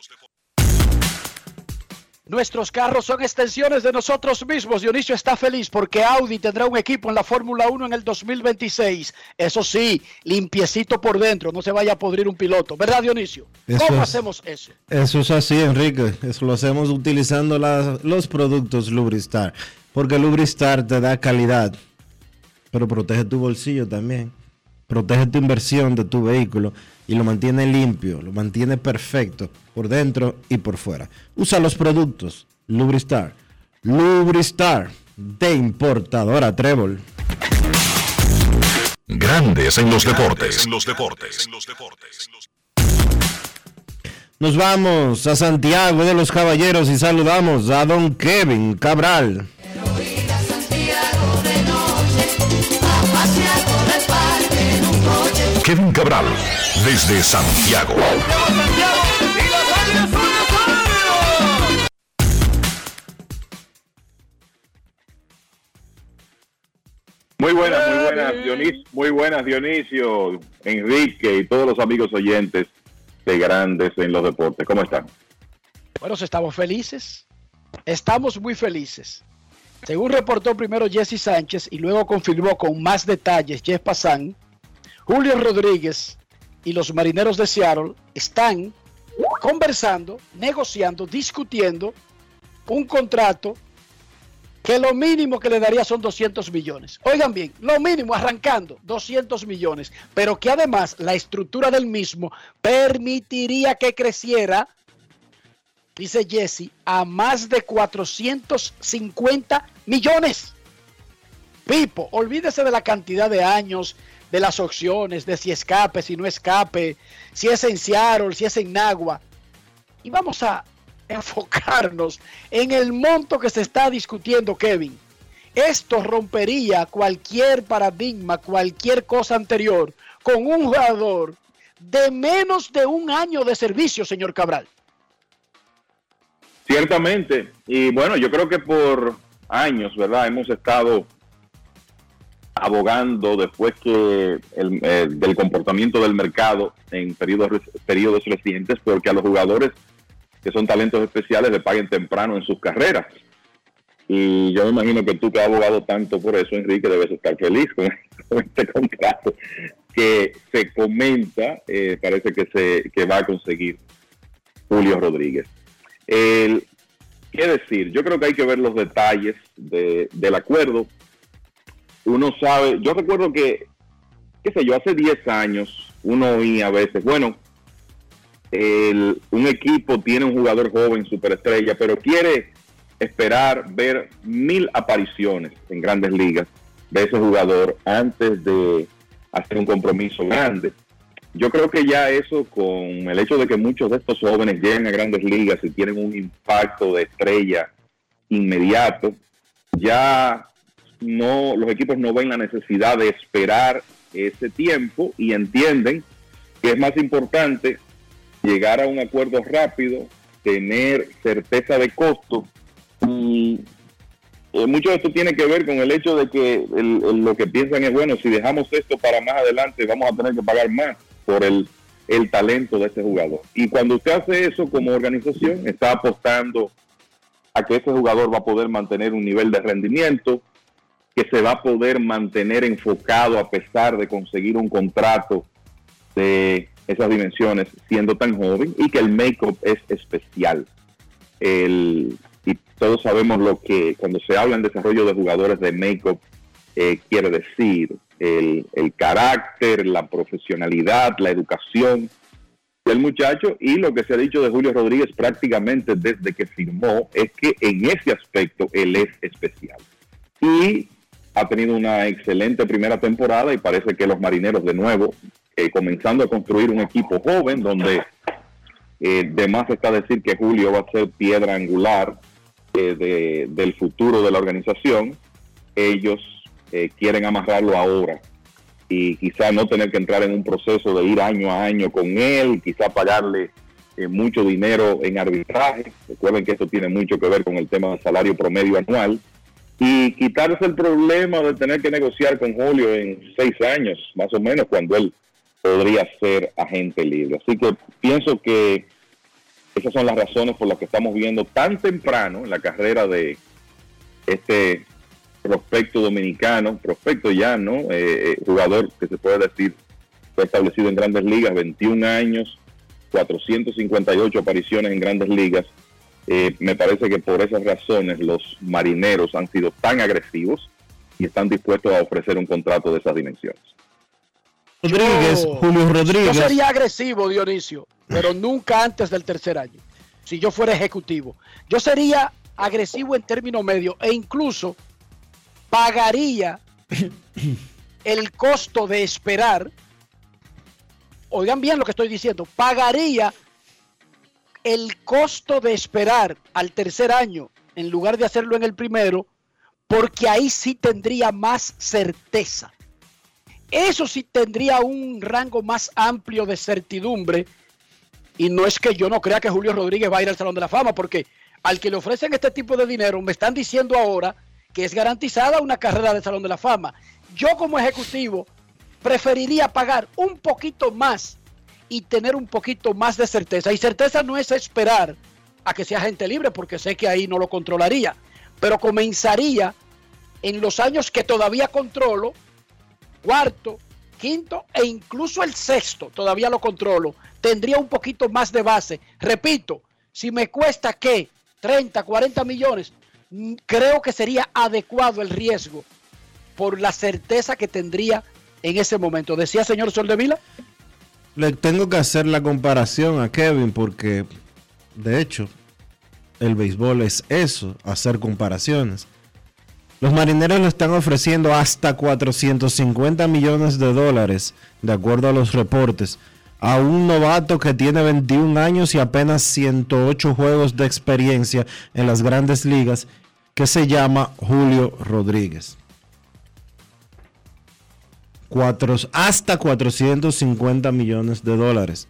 Nuestros carros son extensiones de nosotros mismos. Dionisio está feliz porque Audi tendrá un equipo en la Fórmula 1 en el 2026. Eso sí, limpiecito por dentro, no se vaya a podrir un piloto. ¿Verdad, Dionisio? Eso ¿Cómo es- hacemos eso? Eso es así, Enrique. Eso lo hacemos utilizando los productos Lubristar. Porque Lubristar te da calidad, pero protege tu bolsillo también. Protege tu inversión de tu vehículo y lo mantiene limpio, lo mantiene perfecto por dentro y por fuera. Usa los productos Lubristar. Lubristar de importadora Trébol. Grandes en los deportes. En los deportes. Nos vamos a Santiago de los Caballeros y saludamos a don Kevin Cabral. Kevin Cabral, desde Santiago. Muy buenas, muy buenas, Dionisio, muy buenas, Dionisio, Enrique y todos los amigos oyentes de Grandes en los Deportes. ¿Cómo están? Bueno, estamos felices. Estamos muy felices. Según reportó primero Jesse Sánchez y luego confirmó con más detalles Jeff Passan, Julio Rodríguez y los marineros de Seattle están conversando, negociando, discutiendo un contrato que lo mínimo que le daría son 200 millones. Oigan bien, lo mínimo arrancando 200 millones, pero que además la estructura del mismo permitiría que creciera, dice Jesse, a más de 450 millones. Pipo, olvídese de la cantidad de años, de las opciones, de si escape, si no escape, si es en Seattle, si es en Nagua. Y vamos a enfocarnos en el monto que se está discutiendo, Kevin. Esto rompería cualquier paradigma, cualquier cosa anterior, con un jugador de menos de un año de servicio, señor Cabral. Ciertamente. Y bueno, yo creo que por años, ¿verdad? Hemos estado abogando después que el, eh, del comportamiento del mercado en periodos, periodos recientes, porque a los jugadores que son talentos especiales le paguen temprano en sus carreras. Y yo me imagino que tú que has abogado tanto por eso, Enrique, debes estar feliz con, este contrato que se comenta, eh, parece que se que va a conseguir Julio Rodríguez. El, ¿Qué decir? Yo creo que hay que ver los detalles de, del acuerdo. Uno sabe, yo recuerdo que, qué sé yo, hace 10 años uno oía a veces, bueno, el, un equipo tiene un jugador joven, superestrella, pero quiere esperar ver mil apariciones en grandes ligas de ese jugador antes de hacer un compromiso grande. Yo creo que ya eso con el hecho de que muchos de estos jóvenes lleguen a grandes ligas y tienen un impacto de estrella inmediato, ya no los equipos no ven la necesidad de esperar ese tiempo y entienden que es más importante llegar a un acuerdo rápido, tener certeza de costo y eh, mucho de esto tiene que ver con el hecho de que lo que piensan es, bueno, si dejamos esto para más adelante vamos a tener que pagar más por el, el talento de ese jugador. Y cuando usted hace eso como organización, está apostando a que ese jugador va a poder mantener un nivel de rendimiento, que se va a poder mantener enfocado a pesar de conseguir un contrato de esas dimensiones siendo tan joven y que el make-up es especial. El, y todos sabemos lo que cuando se habla en desarrollo de jugadores de make-up eh, quiere decir el, el, carácter, la profesionalidad, la educación del muchacho y lo que se ha dicho de Julio Rodríguez prácticamente desde que firmó es que en ese aspecto él es especial. Y ha tenido una excelente primera temporada y parece que los marineros de nuevo eh, comenzando a construir un equipo joven donde eh, de más está decir que Julio va a ser piedra angular eh, de, del futuro de la organización. Ellos eh, quieren amarrarlo ahora y quizá no tener que entrar en un proceso de ir año a año con él, quizá pagarle eh, mucho dinero en arbitraje. Recuerden que esto tiene mucho que ver con el tema del salario promedio anual y quitarse el problema de tener que negociar con Julio en seis años, más o menos, cuando él podría ser agente libre. Así que pienso que esas son las razones por las que estamos viendo tan temprano en la carrera de este prospecto dominicano, prospecto ya, ¿no? Eh, eh, jugador que se puede decir fue establecido en grandes ligas, 21 años, 458 apariciones en grandes ligas. Eh, me parece que por esas razones los marineros han sido tan agresivos y están dispuestos a ofrecer un contrato de esas dimensiones. Rodríguez, Yo- Julio Rodríguez. Yo sería agresivo, Dionisio, pero nunca antes del tercer año. Si yo fuera ejecutivo, yo sería agresivo en término medio e incluso pagaría el costo de esperar. Oigan bien lo que estoy diciendo. Pagaría el costo de esperar al tercer año en lugar de hacerlo en el primero, porque ahí sí tendría más certeza. Eso sí tendría un rango más amplio de certidumbre. Y no es que yo no crea que Julio Rodríguez va a ir al Salón de la Fama, porque al que le ofrecen este tipo de dinero, me están diciendo ahora que es garantizada una carrera de Salón de la Fama. Yo como ejecutivo preferiría pagar un poquito más y tener un poquito más de certeza. Y certeza no es esperar a que sea gente libre, porque sé que ahí no lo controlaría. Pero comenzaría en los años que todavía controlo, cuarto, quinto e incluso el sexto, todavía lo controlo, tendría un poquito más de base. Repito, si me cuesta que 30, 40 millones, mm, creo que sería adecuado el riesgo por la certeza que tendría en ese momento. ¿Decía señor Soldevila? Le tengo que hacer la comparación a Kevin porque, de hecho, el béisbol es eso, hacer comparaciones. Los marineros le están ofreciendo hasta 450 millones de dólares, de acuerdo a los reportes, a un novato que tiene 21 años y apenas 108 juegos de experiencia en las grandes ligas, que se llama Julio Rodríguez. Cuatro, hasta 450 millones de dólares.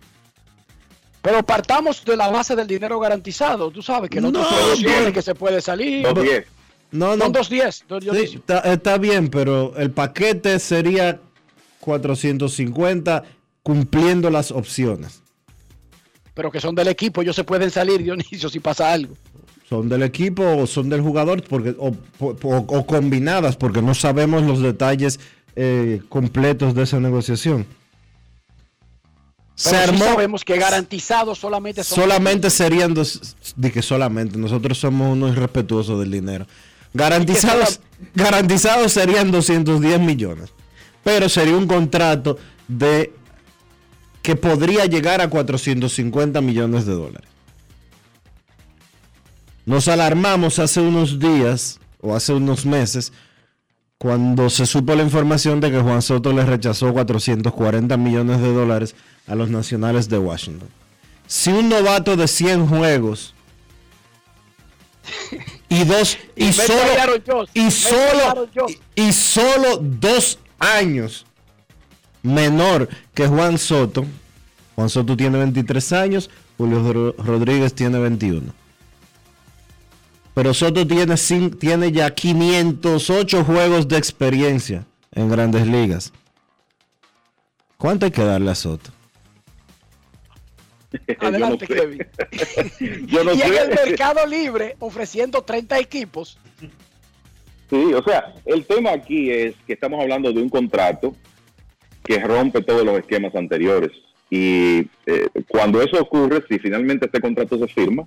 Pero partamos de la base del dinero garantizado. Tú sabes que no, No, tiene bien. que se puede salir. Dos diez. No, no. Son 210. don Sí, está, está bien, pero el paquete sería 450 cumpliendo las opciones. Pero que son del equipo, ellos se pueden salir, Dionisio, si pasa algo. Son del equipo o son del jugador porque, o, o- o combinadas porque no sabemos los detalles eh, completos de esa negociación. Se sí sabemos que garantizados solamente son solamente serían dos, de que solamente, nosotros somos unos irrespetuosos del dinero. Garantizados, garantizados serían 210 millones, pero sería un contrato de que podría llegar a 450 millones de dólares. Nos alarmamos hace unos días o hace unos meses cuando se supo la información de que Juan Soto le rechazó 440 millones de dólares a los nacionales de Washington. Si un novato de 100 juegos y dos y, solo y solo y, solo dos años menor que Juan Soto. Juan Soto tiene 23 años, Julio Ro- Rodríguez tiene 21. Pero Soto tiene, tiene ya 508 juegos de experiencia en grandes ligas. ¿Cuánto hay que darle a Soto? Adelante, Yo no sé. Kevin. Yo no y en el mercado libre, ofreciendo 30 equipos, Sí, o sea, el tema aquí es que estamos hablando de un contrato que rompe todos los esquemas anteriores. Y eh, cuando eso ocurre, si finalmente este contrato se firma,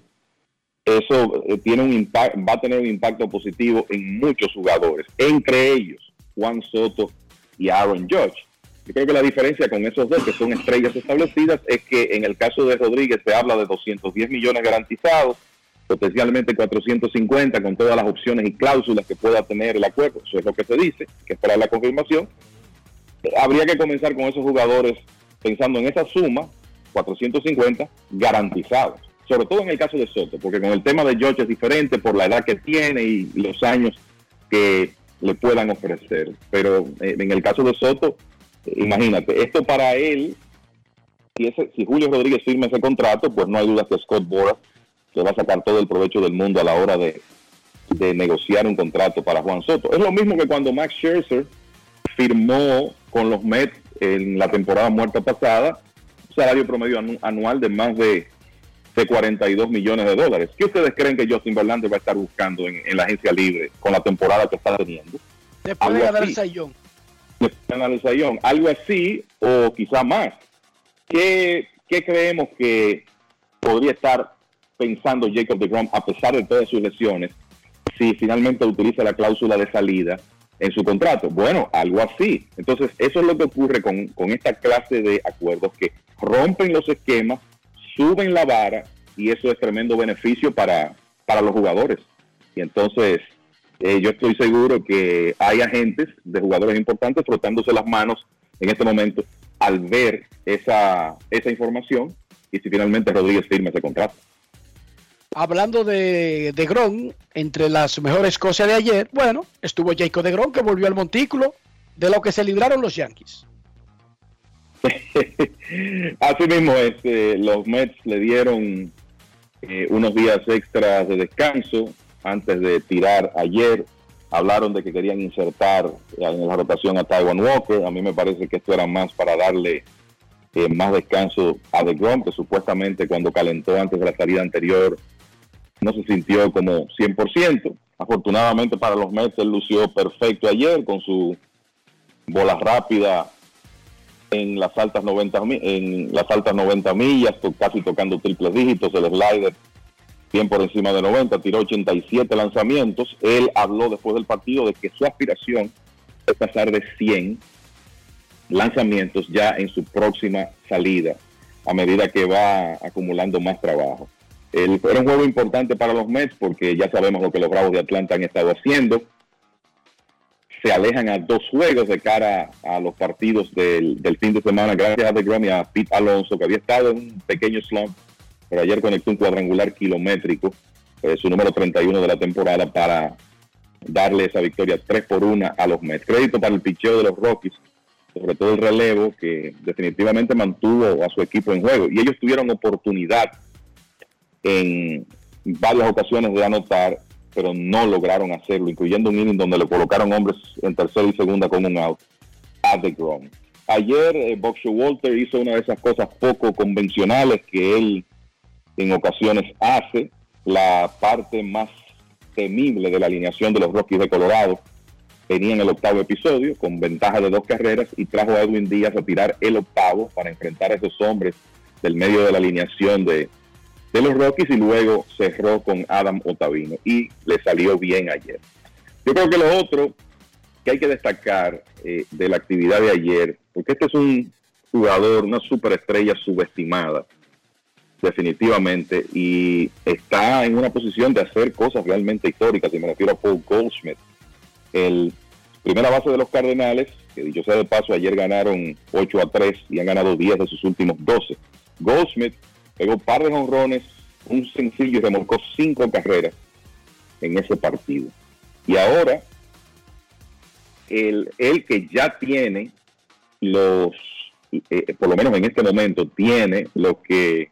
eso eh, tiene un va a tener un impacto positivo en muchos jugadores, entre ellos Juan Soto y Aaron Judge. Yo creo que la diferencia con esos dos, que son estrellas establecidas, es que en el caso de Rodríguez se habla de 210 millones garantizados, potencialmente 450 con todas las opciones y cláusulas que pueda tener el acuerdo. Eso es lo que se dice, que esperar la confirmación. Eh, Habría que comenzar con esos jugadores pensando en esa suma, 450 garantizados. Sobre todo en el caso de Soto, porque con el tema de George es diferente por la edad que tiene y los años que le puedan ofrecer. Pero eh, en el caso de Soto, eh, imagínate, esto para él, si, ese, si Julio Rodríguez firma ese contrato, pues no hay duda que Scott Boras le va a sacar todo el provecho del mundo a la hora de, de negociar un contrato para Juan Soto. Es lo mismo que cuando Max Scherzer firmó con los Mets en la temporada muerta pasada un salario promedio anu- anual de más de, de 42 millones de dólares. ¿Qué ustedes creen que Justin Verlander va a estar buscando en, en la agencia libre con la temporada que está teniendo? después de Algo ganar el así. sayón. en el sayón, algo así o quizá más. ¿Qué, qué creemos que podría estar pensando Jacob de Grom a pesar de todas sus lesiones si finalmente utiliza la cláusula de salida en su contrato? Bueno, algo así. Entonces, eso es lo que ocurre con, con esta clase de acuerdos que rompen los esquemas, suben la vara y eso es tremendo beneficio para, para los jugadores. Y entonces, eh, yo estoy seguro que hay agentes de jugadores importantes frotándose las manos en este momento al ver esa, esa información y si finalmente Rodríguez firma ese contrato. Hablando de, de Gron, entre las mejores cosas de ayer, bueno, estuvo Jacob de Gron que volvió al montículo de lo que se libraron los Yankees. Así mismo, este, los Mets le dieron eh, unos días extras de descanso antes de tirar ayer. Hablaron de que querían insertar en la rotación a Taiwan Walker. A mí me parece que esto era más para darle eh, más descanso a DeGrom, que supuestamente cuando calentó antes de la salida anterior no se sintió como 100%. Afortunadamente para los Mets, él lució perfecto ayer con su bola rápida en las altas 90 mi- en las altas 90 millas, casi tocando triples dígitos, el slider bien por encima de 90, tiró 87 lanzamientos. Él habló después del partido de que su aspiración es pasar de 100 lanzamientos ya en su próxima salida, a medida que va acumulando más trabajo. El, era un juego importante para los Mets porque ya sabemos lo que los Bravos de Atlanta han estado haciendo. Se alejan a dos juegos de cara a los partidos del, del fin de semana, gracias a DeGrom y a Pete Alonso, que había estado en un pequeño slump, pero ayer conectó un cuadrangular kilométrico, eh, su número 31 de la temporada, para darle esa victoria 3 por 1 a los Mets. Crédito para el picheo de los Rockies, sobre todo el relevo, que definitivamente mantuvo a su equipo en juego. Y ellos tuvieron oportunidad en varias ocasiones de anotar, pero no lograron hacerlo, incluyendo un inning donde le colocaron hombres en tercera y segunda con un out a DeGrom. Ayer eh, Bob Walter hizo una de esas cosas poco convencionales que él en ocasiones hace, la parte más temible de la alineación de los Rockies de Colorado. Venía en el octavo episodio con ventaja de dos carreras y trajo a Edwin Díaz a tirar el octavo para enfrentar a esos hombres del medio de la alineación de, de los Rockies y luego cerró con Adam Otavino y le salió bien ayer. Yo creo que lo otro que hay que destacar eh, de la actividad de ayer, porque este es un jugador, una superestrella subestimada, definitivamente, y está en una posición de hacer cosas realmente históricas, y me refiero a Paul Goldschmidt, el primera base de los Cardenales, que dicho sea de paso, ayer ganaron 8 a 3 y han ganado 10 de sus últimos 12. Goldschmidt pegó par de honrones, un sencillo y remolcó cinco carreras en ese partido. Y ahora, el, el que ya tiene los, eh, por lo menos en este momento, tiene lo que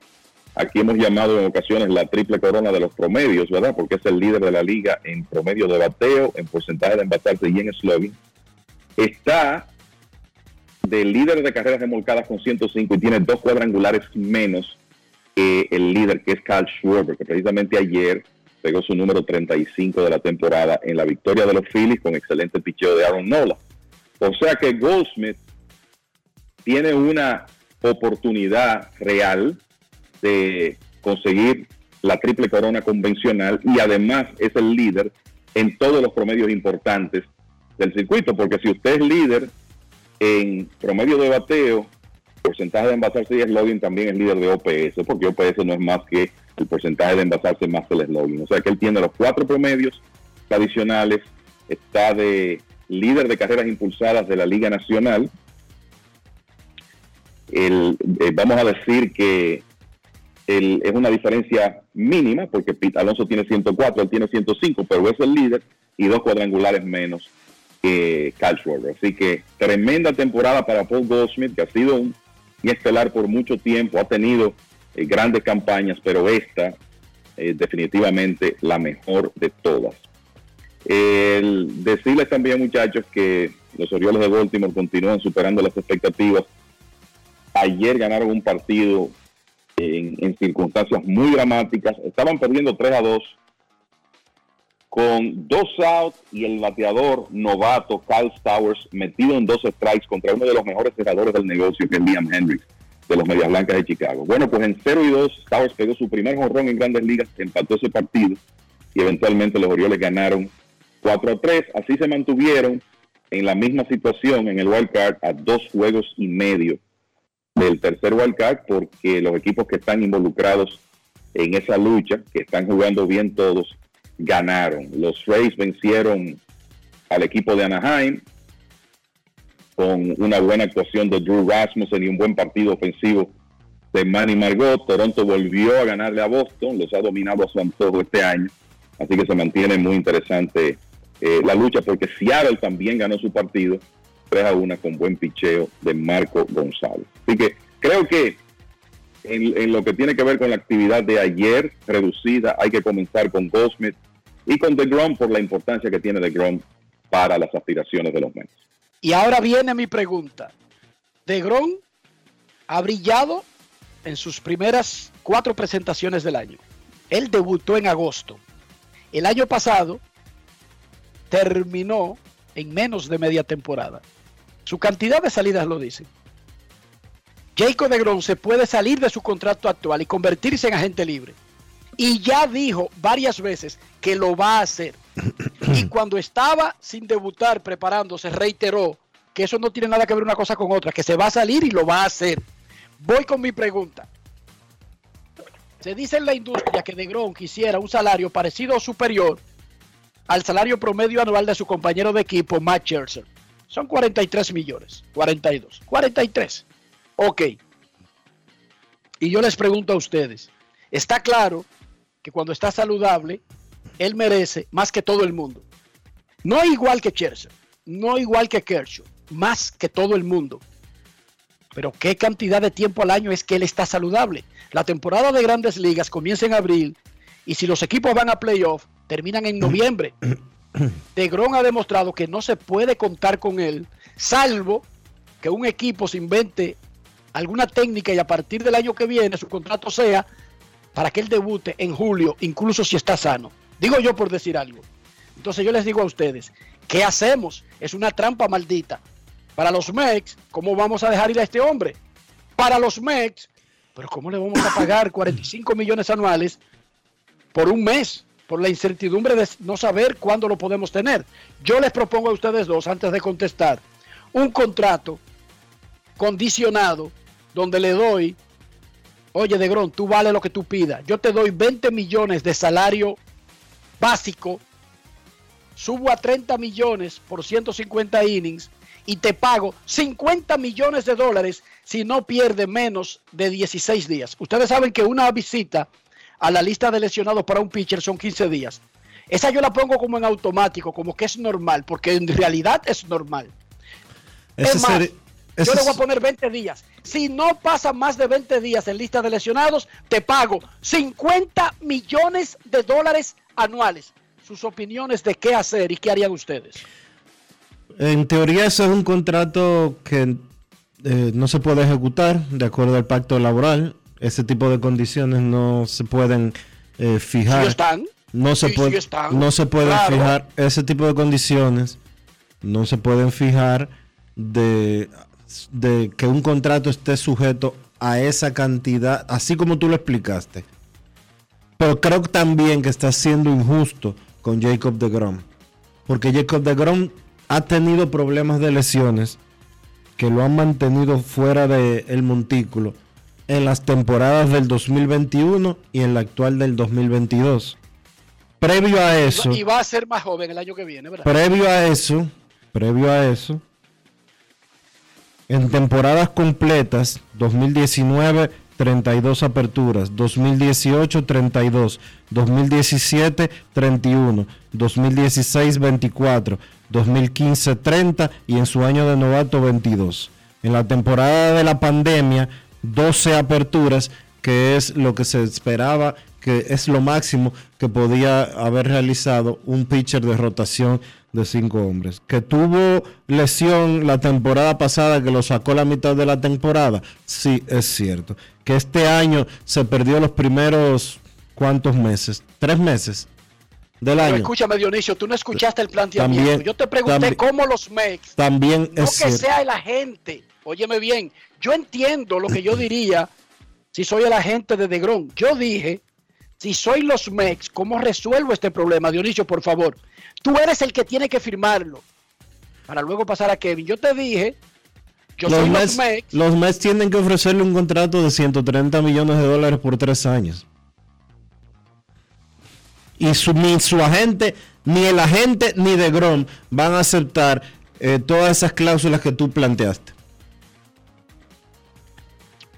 aquí hemos llamado en ocasiones la triple corona de los promedios, ¿verdad? Porque es el líder de la liga en promedio de bateo, en porcentaje de envasarse y en slugging. Está del líder de carreras remolcadas con 105 y tiene dos cuadrangulares menos el líder que es Carl Schwarber, que precisamente ayer pegó su número 35 de la temporada en la victoria de los Phillies con excelente picheo de Aaron Nola. O sea que Goldsmith tiene una oportunidad real de conseguir la triple corona convencional y además es el líder en todos los promedios importantes del circuito, porque si usted es líder en promedio de bateo, porcentaje de envasarse y slogan también es líder de OPS, porque OPS no es más que el porcentaje de envasarse más el slogan. O sea que él tiene los cuatro promedios tradicionales, está de líder de carreras impulsadas de la Liga Nacional. El, eh, vamos a decir que el, es una diferencia mínima, porque Pete Alonso tiene 104, él tiene 105, pero es el líder y dos cuadrangulares menos que Schwarber. Así que tremenda temporada para Paul Goldschmidt, que ha sido un estelar por mucho tiempo, ha tenido eh, grandes campañas, pero esta es definitivamente la mejor de todas. El decirles también, muchachos, que los Orioles de Baltimore continúan superando las expectativas. Ayer ganaron un partido en, en circunstancias muy dramáticas. Estaban perdiendo 3 a 2 con dos outs y el bateador novato Kyle Stowers metido en dos strikes contra uno de los mejores cerradores del negocio, que es Liam Hendricks, de los Medias Blancas de Chicago. Bueno, pues en 0 y 2, Stowers pegó su primer jonrón en Grandes Ligas, empató ese partido y eventualmente los Orioles ganaron 4 a 3. Así se mantuvieron en la misma situación en el wild card a dos juegos y medio del tercer wild card porque los equipos que están involucrados en esa lucha, que están jugando bien todos, ganaron. Los Rays vencieron al equipo de Anaheim con una buena actuación de Drew Rasmussen y un buen partido ofensivo de Manny Margot. Toronto volvió a ganarle a Boston, los ha dominado a su antojo este año, así que se mantiene muy interesante eh, la lucha porque Seattle también ganó su partido 3 a 1 con buen picheo de Marco González. Así que creo que en, lo que tiene que ver con la actividad de ayer reducida, hay que comenzar con Goldsmith y con DeGrom por la importancia que tiene DeGrom para las aspiraciones de los Mets. Y ahora viene mi pregunta. DeGrom ha brillado en sus primeras cuatro presentaciones del año. Él debutó en agosto. El año pasado terminó en menos de media temporada. Su cantidad de salidas lo dice. Jacob DeGrom se puede salir de su contrato actual y convertirse en agente libre. Y ya dijo varias veces que lo va a hacer. Y cuando estaba sin debutar, preparándose, reiteró que eso no tiene nada que ver una cosa con otra, que se va a salir y lo va a hacer. Voy con mi pregunta. Se dice en la industria que DeGrom quisiera un salario parecido o superior al salario promedio anual de su compañero de equipo, Matt Scherzer. Son 43 millones, 42, 43. Ok. Y yo les pregunto a ustedes, está claro que cuando está saludable, él merece más que todo el mundo. No igual que Scherzer, no igual que Kershaw, más que todo el mundo. Pero ¿qué cantidad de tiempo al año es que él está saludable? La temporada de grandes ligas comienza en abril y si los equipos van a playoff, terminan en noviembre. DeGrom ha demostrado que no se puede contar con él, salvo que un equipo se invente alguna técnica y a partir del año que viene su contrato sea para que él debute en julio, incluso si está sano. Digo yo por decir algo. Entonces yo les digo a ustedes, ¿qué hacemos? Es una trampa maldita. Para los Mex, ¿cómo vamos a dejar ir a este hombre? Para los Mex, pero ¿cómo le vamos a pagar 45 millones anuales por un mes? Por la incertidumbre de no saber cuándo lo podemos tener. Yo les propongo a ustedes dos, antes de contestar, un contrato condicionado donde le doy, oye, Degrón, tú vale lo que tú pidas. Yo te doy 20 millones de salario básico, subo a 30 millones por 150 innings y te pago 50 millones de dólares si no pierde menos de 16 días. Ustedes saben que una visita a la lista de lesionados para un pitcher son 15 días. Esa yo la pongo como en automático, como que es normal, porque en realidad es normal. Ese es más, ser- yo le voy a poner 20 días. Si no pasa más de 20 días en lista de lesionados, te pago 50 millones de dólares anuales. Sus opiniones de qué hacer y qué harían ustedes. En teoría eso es un contrato que eh, no se puede ejecutar de acuerdo al pacto laboral. Ese tipo de condiciones no se pueden eh, fijar. Sí están. No se Sí, sí puede, están. no se pueden Claro. fijar ese tipo de condiciones. No se pueden fijar de, de que un contrato esté sujeto a esa cantidad, así como tú lo explicaste. Pero creo también que está siendo injusto con Jacob de Grom. Porque Jacob de Grom ha tenido problemas de lesiones que lo han mantenido fuera del montículo en las temporadas del 2021 y en la actual del 2022. Previo a eso, Y va a ser más joven el año que viene, ¿verdad? previo a eso, previo a eso, en temporadas completas, 2019, 32 aperturas, 2018, 32, 2017, 31, 2016, 24, 2015, 30 y en su año de novato, 22. En la temporada de la pandemia, 12 aperturas, que es lo que se esperaba, que es lo máximo que podía haber realizado un pitcher de rotación de cinco hombres. Que tuvo lesión la temporada pasada, que lo sacó la mitad de la temporada, sí, es cierto. Que este año se perdió los primeros, ¿cuántos meses? Tres meses del Pero año. escúchame, Dionisio, tú no escuchaste el planteamiento. También- Yo te pregunté también- cómo los Mex, También no es que cierto. sea el agente. Óyeme bien, yo entiendo lo que yo diría si soy el agente de Degron. Yo dije, si soy los Mex, ¿cómo resuelvo este problema? Dionisio, por favor. Tú eres el que tiene que firmarlo para luego pasar a Kevin. Yo te dije, yo los, soy Mets, los Mex. los Mets tienen que ofrecerle un contrato de 130 millones de dólares por tres años. Y su, ni su agente, ni el agente, ni de Grom van a aceptar eh, todas esas cláusulas que tú planteaste.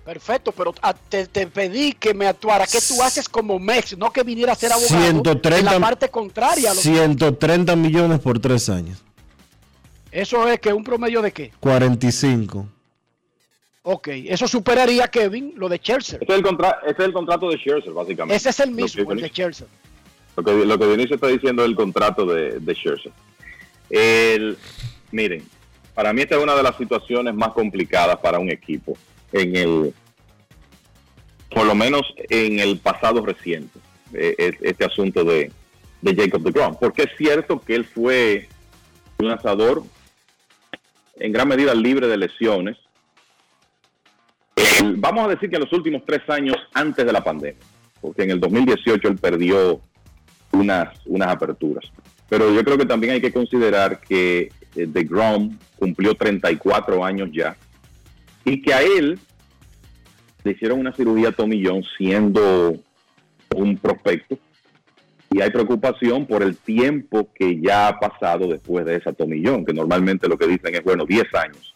Perfecto, pero a- te, te pedí que me actuara. ¿Qué tú haces como Mex? No que viniera a ser abogado 130, en la parte contraria. a los- 130 millones por tres años. Eso es que un promedio de qué? 45. Ok, eso superaría, Kevin, lo de Chelsea. Este es el, contra- este es el contrato de Scherzer, básicamente. Ese es el mismo, el de Chelsea. Lo que, lo que Dionisio está diciendo es el contrato de, de Scherzer. El, miren, para mí esta es una de las situaciones más complicadas para un equipo en el, por lo menos en el pasado reciente, eh, eh, este asunto de, de Jacob DeGrom, porque es cierto que él fue un lanzador en gran medida libre de lesiones. Vamos a decir que en los últimos tres años antes de la pandemia, porque en el 2018 él perdió unas, unas aperturas. Pero yo creo que también hay que considerar que eh, DeGrom cumplió 34 años ya y que a él le hicieron una cirugía Tommy John siendo un prospecto y hay preocupación por el tiempo que ya ha pasado después de esa Tommy John, que normalmente lo que dicen es, bueno, 10 años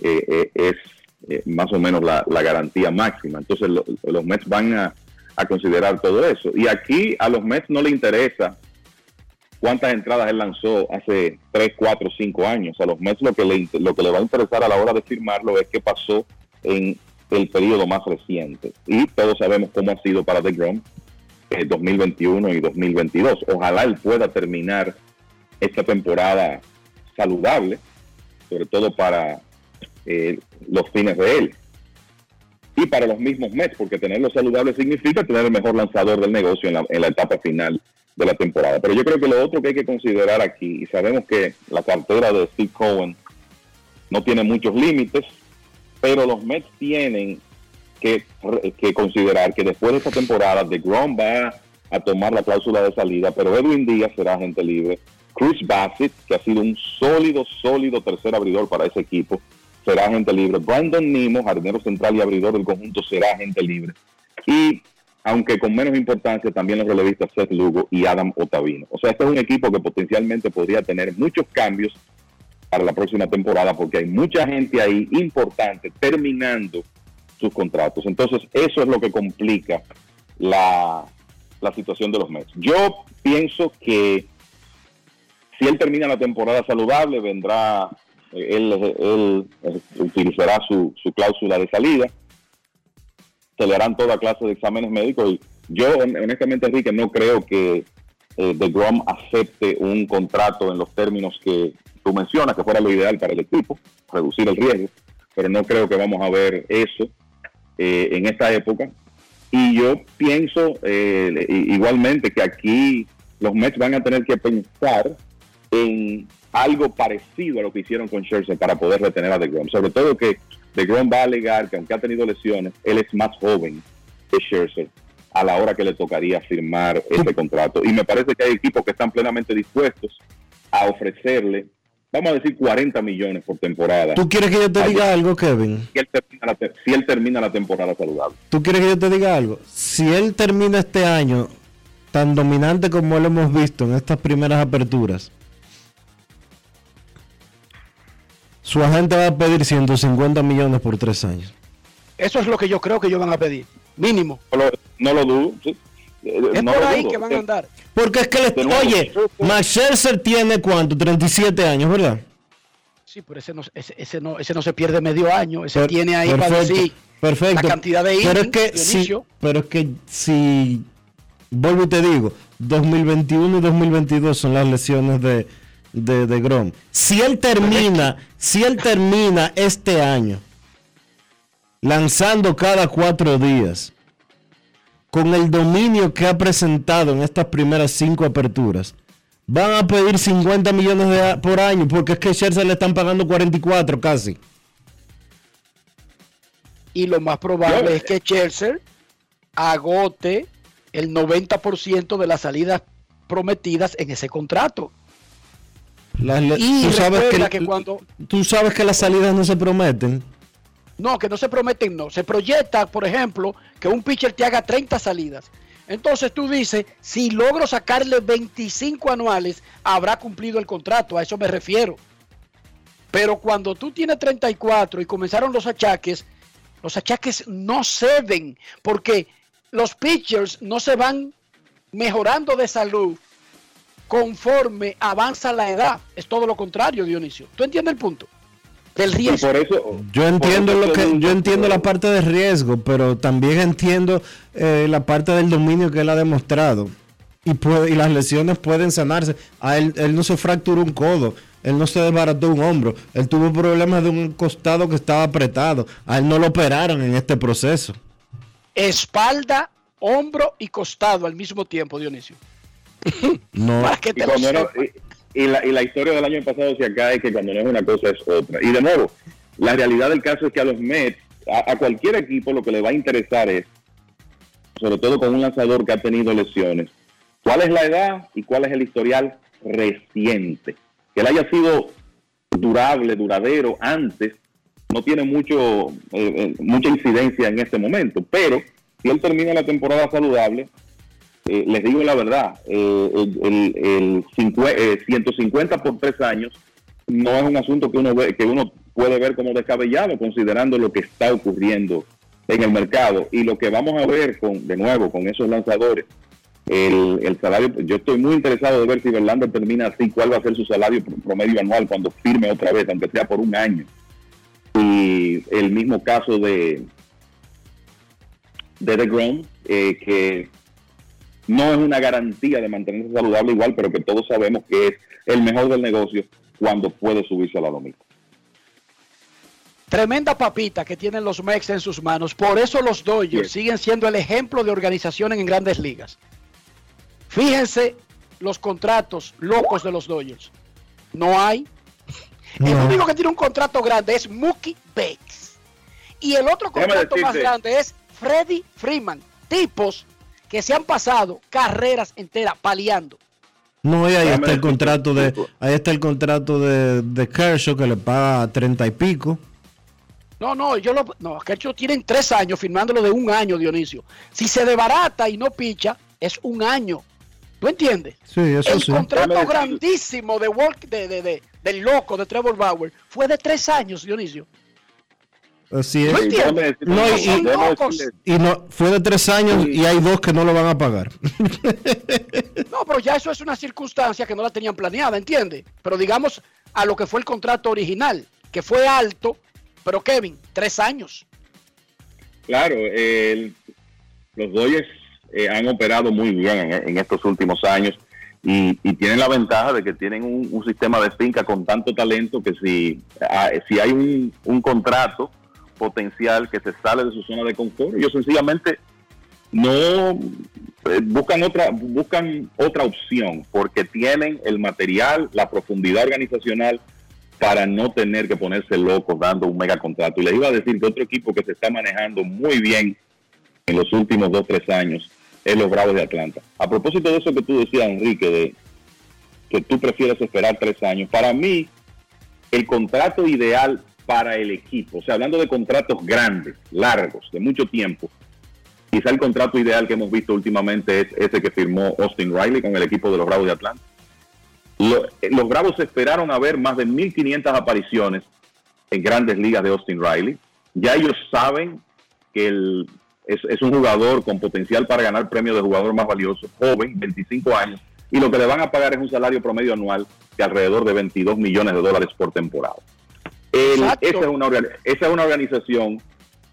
eh, eh, es eh, más o menos la, la garantía máxima. Entonces lo- los Mets van a, a considerar todo eso. Y aquí a los Mets no le interesa cuántas entradas él lanzó hace 3, 4, 5 años. A los Mets lo que, le, lo que le va a interesar a la hora de firmarlo es qué pasó en el periodo más reciente. Y todos sabemos cómo ha sido para DeGrom eh, 2021 y 2022. Ojalá él pueda terminar esta temporada saludable, sobre todo para eh, los fines de él. Y para los mismos Mets, porque tenerlo saludable significa tener el mejor lanzador del negocio en la etapa final de la temporada. Pero yo creo que lo otro que hay que considerar aquí, y sabemos que la cartera de Steve Cohen no tiene muchos límites, pero los Mets tienen que, que considerar que después de esta temporada, de Grom va a tomar la cláusula de salida, pero Edwin Díaz será agente libre. Chris Bassett, que ha sido un sólido, sólido tercer abridor para ese equipo, será agente libre. Brandon Nimo, jardinero central y abridor del conjunto, será agente libre. Y aunque con menos importancia, también los relevistas Seth Lugo y Adam Otavino. O sea, este es un equipo que potencialmente podría tener muchos cambios para la próxima temporada porque hay mucha gente ahí importante terminando sus contratos. Entonces, eso es lo que complica la, la situación de los Mets. Yo pienso que si él termina la temporada saludable, vendrá, eh, él, él, utilizará su, su cláusula de salida, se le harán toda clase de exámenes médicos y yo hon- honestamente, Enrique, no creo que eh, DeGrom acepte un contrato en los términos que tú mencionas, que fuera lo ideal para el equipo, reducir el riesgo, pero no creo que vamos a ver eso eh, en esta época. Y yo pienso eh, igualmente que aquí los Mets van a tener que pensar en algo parecido a lo que hicieron con Scherzer para poder retener a DeGrom. Sobre todo que DeGrom va a alegar que aunque ha tenido lesiones, él es más joven que Scherzer a la hora que le tocaría firmar ese contrato. Y me parece que hay equipos que están plenamente dispuestos a ofrecerle, vamos a decir, 40 millones por temporada. ¿Tú quieres que yo te diga algo, Kevin? Si él termina la, si él termina la temporada saludable. ¿Tú quieres que yo te diga algo? Si él termina este año tan dominante como lo hemos visto en estas primeras aperturas, su agente va a pedir 150 millones por tres años. Eso es lo que yo creo que ellos van a pedir. Mínimo. No lo, no lo dudo. sí. Eh, Es no por lo ahí dudo. que van a andar. Porque es que, le- De nuevo, oye, Max Scherzer tiene cuánto, 37 años, ¿verdad? Sí, pero ese no, ese, ese no, ese no se pierde medio año. Ese Per- tiene ahí para decir perfecto. la cantidad de pero es que si, pero es que si vuelvo y te digo, 2021 y 2022 son las lesiones de de, de Grom. Si él termina, si él termina este año lanzando cada cuatro días con el dominio que ha presentado en estas primeras cinco aperturas, van a pedir 50 millones de por año porque es que Scherzer le están pagando 44 casi. Y lo más probable es que Chelsea agote el 90% de las salidas prometidas en ese contrato. Las Y tú, sabes que cuando- tú sabes que las salidas no se prometen. No, que no se prometen, no. Se proyecta, por ejemplo, que un pitcher te haga 30 salidas. Entonces tú dices, si logro sacarle 25 anuales, habrá cumplido el contrato. A eso me refiero. Pero cuando tú tienes 34 y comenzaron los achaques, los achaques no ceden porque los pitchers no se van mejorando de salud conforme avanza la edad. Es todo lo contrario, Dionisio. ¿Tú entiendes el punto? Del riesgo. por eso, Yo entiendo por eso lo que yo entiendo la parte de riesgo, pero también entiendo eh, la parte del dominio que él ha demostrado. Y, puede- y las lesiones pueden sanarse. A él, él no se fracturó un codo, él no se desbarató un hombro, él tuvo problemas de un costado que estaba apretado. A él no lo operaron en este proceso. espalda, hombro y costado al mismo tiempo, Dionisio. No. Para que Y, te lo no- sepas. y- y la, y la historia del año pasado hacia acá es que cuando no es una cosa es otra. Y de nuevo, la realidad del caso es que a los Mets, a, a cualquier equipo, lo que le va a interesar es sobre todo con un lanzador que ha tenido lesiones. ¿Cuál es la edad y cuál es el historial reciente? Que él haya sido durable, duradero antes, no tiene mucho eh, eh, mucha incidencia en este momento, pero si él termina la temporada saludable, eh, les digo la verdad, eh, el, el- el cincue- eh, 150 por tres años no es un asunto que uno ve, que uno puede ver como descabellado considerando lo que está ocurriendo en el mercado. Y lo que vamos a ver con de nuevo con esos lanzadores el, el salario yo estoy muy interesado de ver si Verlander termina así cuál va a ser su salario pr- promedio anual cuando firme otra vez aunque sea por un año. Y el mismo caso de de DeGrom eh, que no es una garantía de mantenerse saludable igual pero que todos sabemos que es el mejor del negocio cuando puede subirse a la lomita Tremenda papita que tienen los Mex en sus manos. Por eso los Dodgers siguen siendo el ejemplo de organización en grandes ligas. Fíjense los contratos locos de los Dodgers. No hay. El único que tiene un contrato grande es Mookie Bates. Y el otro contrato más grande es Freddie Freeman. Tipos que se han pasado carreras enteras paliando. No, y ahí está el contrato de, ahí está el contrato de, de Kershaw que le paga treinta y pico. No, no, yo lo. No, ellos tienen tres años firmándolo de un año, Dionisio. Si se desbarata y no picha, es un año. ¿Tú entiendes? Sí, eso el sí. contrato grandísimo de, Walk, de, de, de- del loco de Trevor Bauer fue de tres años, Dionisio. Así es. ¿No y- Y no, fue de tres años y hay dos que no lo van a pagar. No, pero ya eso es una circunstancia que no la tenían planeada, ¿entiendes? Pero digamos a lo que fue el contrato original, que fue alto, pero Kevin, tres años. Claro, el- los Dodgers eh, han operado muy bien en, en estos últimos años y, y tienen la ventaja de que tienen un, un sistema de finca con tanto talento que si, ah, si hay un, un contrato potencial que se sale de su zona de confort, ellos sencillamente no eh, buscan otra buscan otra opción porque tienen el material, la profundidad organizacional para no tener que ponerse locos dando un mega contrato. Y les iba a decir que otro equipo que se está manejando muy bien en los últimos dos, tres años es los Bravos de Atlanta. A propósito de eso que tú decías, Enrique, de que tú prefieres esperar tres años, para mí el contrato ideal para el equipo, o sea, hablando de contratos grandes, largos, de mucho tiempo, quizá el contrato ideal que hemos visto últimamente es ese que firmó Austin Riley con el equipo de los Bravos de Atlanta. Lo- eh, los Bravos esperaron a ver más de 1.500 apariciones en grandes ligas de Austin Riley. Ya ellos saben que el- es, es un jugador con potencial para ganar premio de jugador más valioso, joven, 25 años, y lo que le van a pagar es un salario promedio anual de alrededor de 22 millones de dólares por temporada. El- esa, es una, esa es una organización,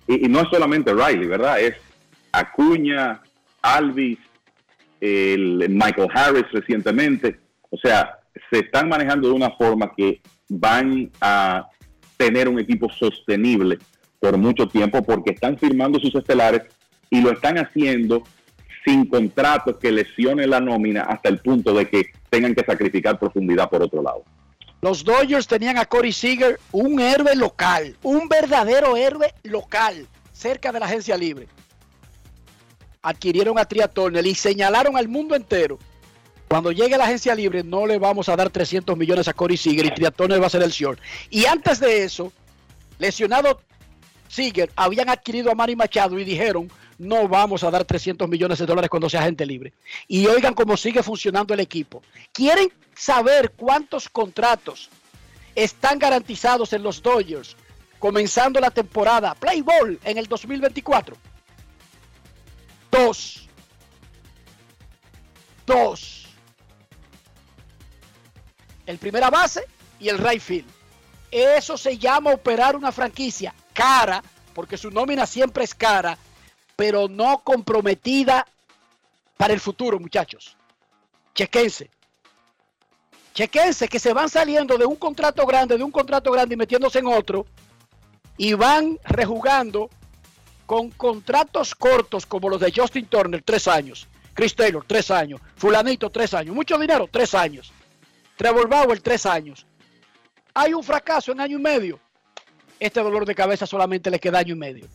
y, y no es solamente Riley, ¿verdad? Es Acuña, Alvis, el Michael Harris recientemente. O sea, se están manejando de una forma que van a tener un equipo sostenible por mucho tiempo porque están firmando sus estelares y lo están haciendo sin contratos que lesionen la nómina hasta el punto de que tengan que sacrificar profundidad por otro lado. Los Dodgers tenían a Corey Seager, un héroe local, un verdadero héroe local, cerca de la agencia libre. Adquirieron a Tria Turner y señalaron al mundo entero. Cuando llegue la agencia libre no le vamos a dar 300 millones a Corey Seager y Tria Turner va a ser el short. Y antes de eso, lesionado Seager, habían adquirido a Manny Machado y dijeron, no vamos a dar 300 millones de dólares cuando sea agente libre. Y oigan cómo sigue funcionando el equipo. ¿Quieren saber cuántos contratos están garantizados en los Dodgers comenzando la temporada Play Ball en el 2024? Dos. Dos. El primera base y el right field. Eso se llama operar una franquicia cara, porque su nómina siempre es cara, pero no comprometida para el futuro, muchachos. Chequense. Chequense que se van saliendo de un contrato grande, de un contrato grande y metiéndose en otro, y van rejugando con contratos cortos como los de Justin Turner, tres años. Chris Taylor, tres años. Fulanito, tres años. Mucho dinero, tres años. Trevor Bauer, tres años. Hay un fracaso en año y medio. Este dolor de cabeza solamente le queda año y medio.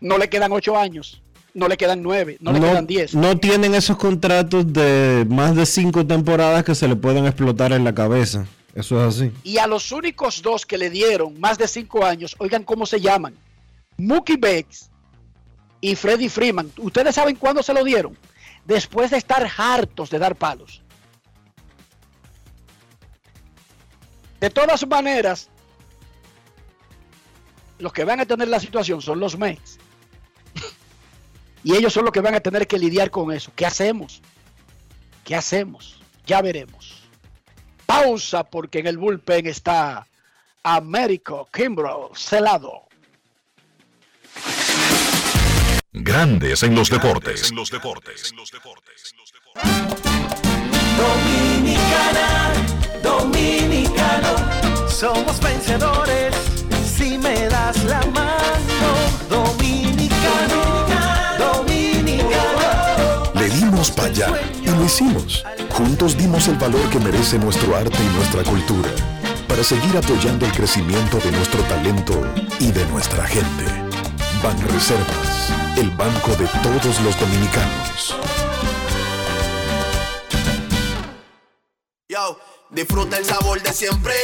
No le quedan ocho años. no le quedan nueve, no, le quedan diez. no tienen esos contratos de más de cinco temporadas que se le pueden explotar en la cabeza. Eso es así. Y a los únicos dos que le dieron más de cinco años, oigan cómo se llaman. Mookie Betts y Freddie Freeman. ¿Ustedes saben cuándo se lo dieron? Después de estar hartos de dar palos. De todas maneras, los que van a tener la situación son los Mets. y ellos son los que van a tener que lidiar con eso. ¿Qué hacemos? ¿Qué hacemos? Ya veremos. Pausa porque en el bullpen está Américo Kimbrough celado. Grandes en los deportes. Dominicana, dominicano, somos vencedores si me das la mano. Dominicano, dominicano. Le dimos para allá y lo hicimos. Juntos dimos el valor que merece nuestro arte y nuestra cultura para seguir apoyando el crecimiento de nuestro talento y de nuestra gente. Banreservas, el banco de todos los dominicanos. Yo, disfruta el sabor de siempre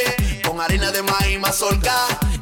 con harina de maíz mazorca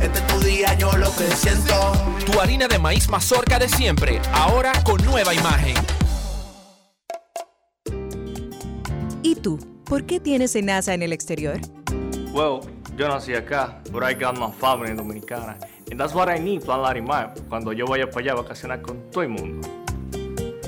Este es tu día, yo lo que siento. Tu harina de maíz mazorca de siempre, ahora con nueva imagen. ¿Y tú? ¿Por qué tienes enaza en el exterior? Well, yo nací acá, but I got my family dominicana. And that's what I need, Plan Larimar, cuando yo vaya para allá a vacacionar con todo el mundo.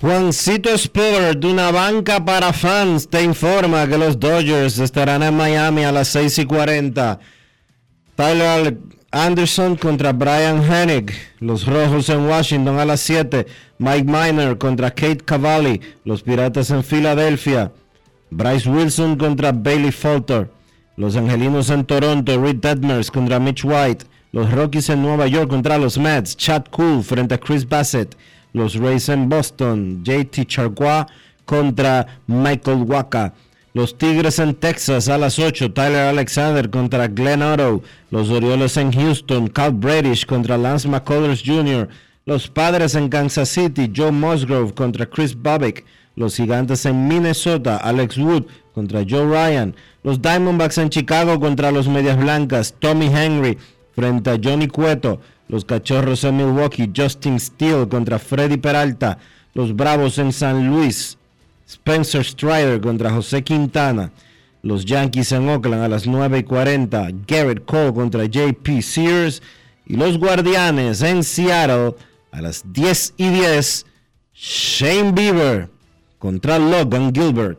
Juancito Sport, una banca para fans, te informa que los Dodgers estarán en Miami a las 6 y 40. Tyler Anderson contra Brian Hennig. Los Rojos en Washington a las 7. Mike Miner contra Kate Cavalli. Los Piratas en Filadelfia. Bryce Wilson contra Bailey Falter. Los Angelinos en Toronto. Reed Detmers contra Mitch White. Los Rockies en Nueva York contra los Mets. Chad Cool frente a Chris Bassett. Los Rays en Boston. JT Chargois contra Michael Waka. Los Tigres en Texas a las 8. Tyler Alexander contra Glenn Otto. Los Orioles en Houston. Cal Bradish contra Lance McCullers Jr. Los Padres en Kansas City. Joe Musgrove contra Chris Bobbick. Los Gigantes en Minnesota. Alex Wood contra Joe Ryan. Los Diamondbacks en Chicago contra los Medias Blancas. Tommy Henry frente a Johnny Cueto. Los Cachorros en Milwaukee. Justin Steele contra Freddy Peralta. Los Bravos en San Luis. Spencer Strider contra José Quintana. Los Yankees en Oakland a las 9 y 40. Garrett Cole contra JP Sears. Y los Guardianes en Seattle a las 10 y 10. Shane Bieber contra Logan Gilbert.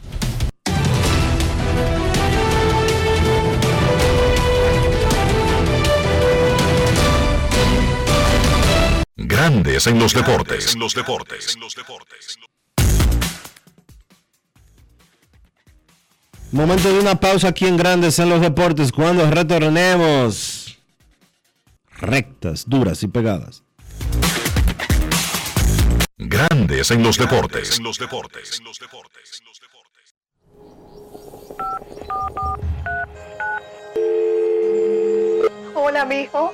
Grandes en los deportes. Momento de una pausa aquí en Grandes en los Deportes. Cuando retornemos, rectas, duras y pegadas. Grandes en los deportes. En los deportes. Hola, mijo.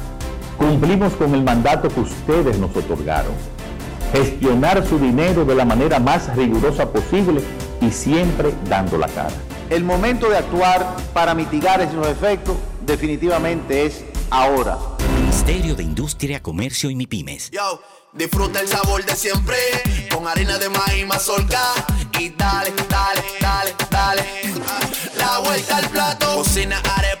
Cumplimos con el mandato que ustedes nos otorgaron. Gestionar su dinero de la manera más rigurosa posible y siempre dando la cara. El momento de actuar para mitigar esos efectos definitivamente es ahora. Ministerio de Industria, Comercio y MIPIMES. Yo, disfruta el sabor de siempre con harina de maíz mazorca y dale, dale, dale, dale. La vuelta al plato, cocina arepa,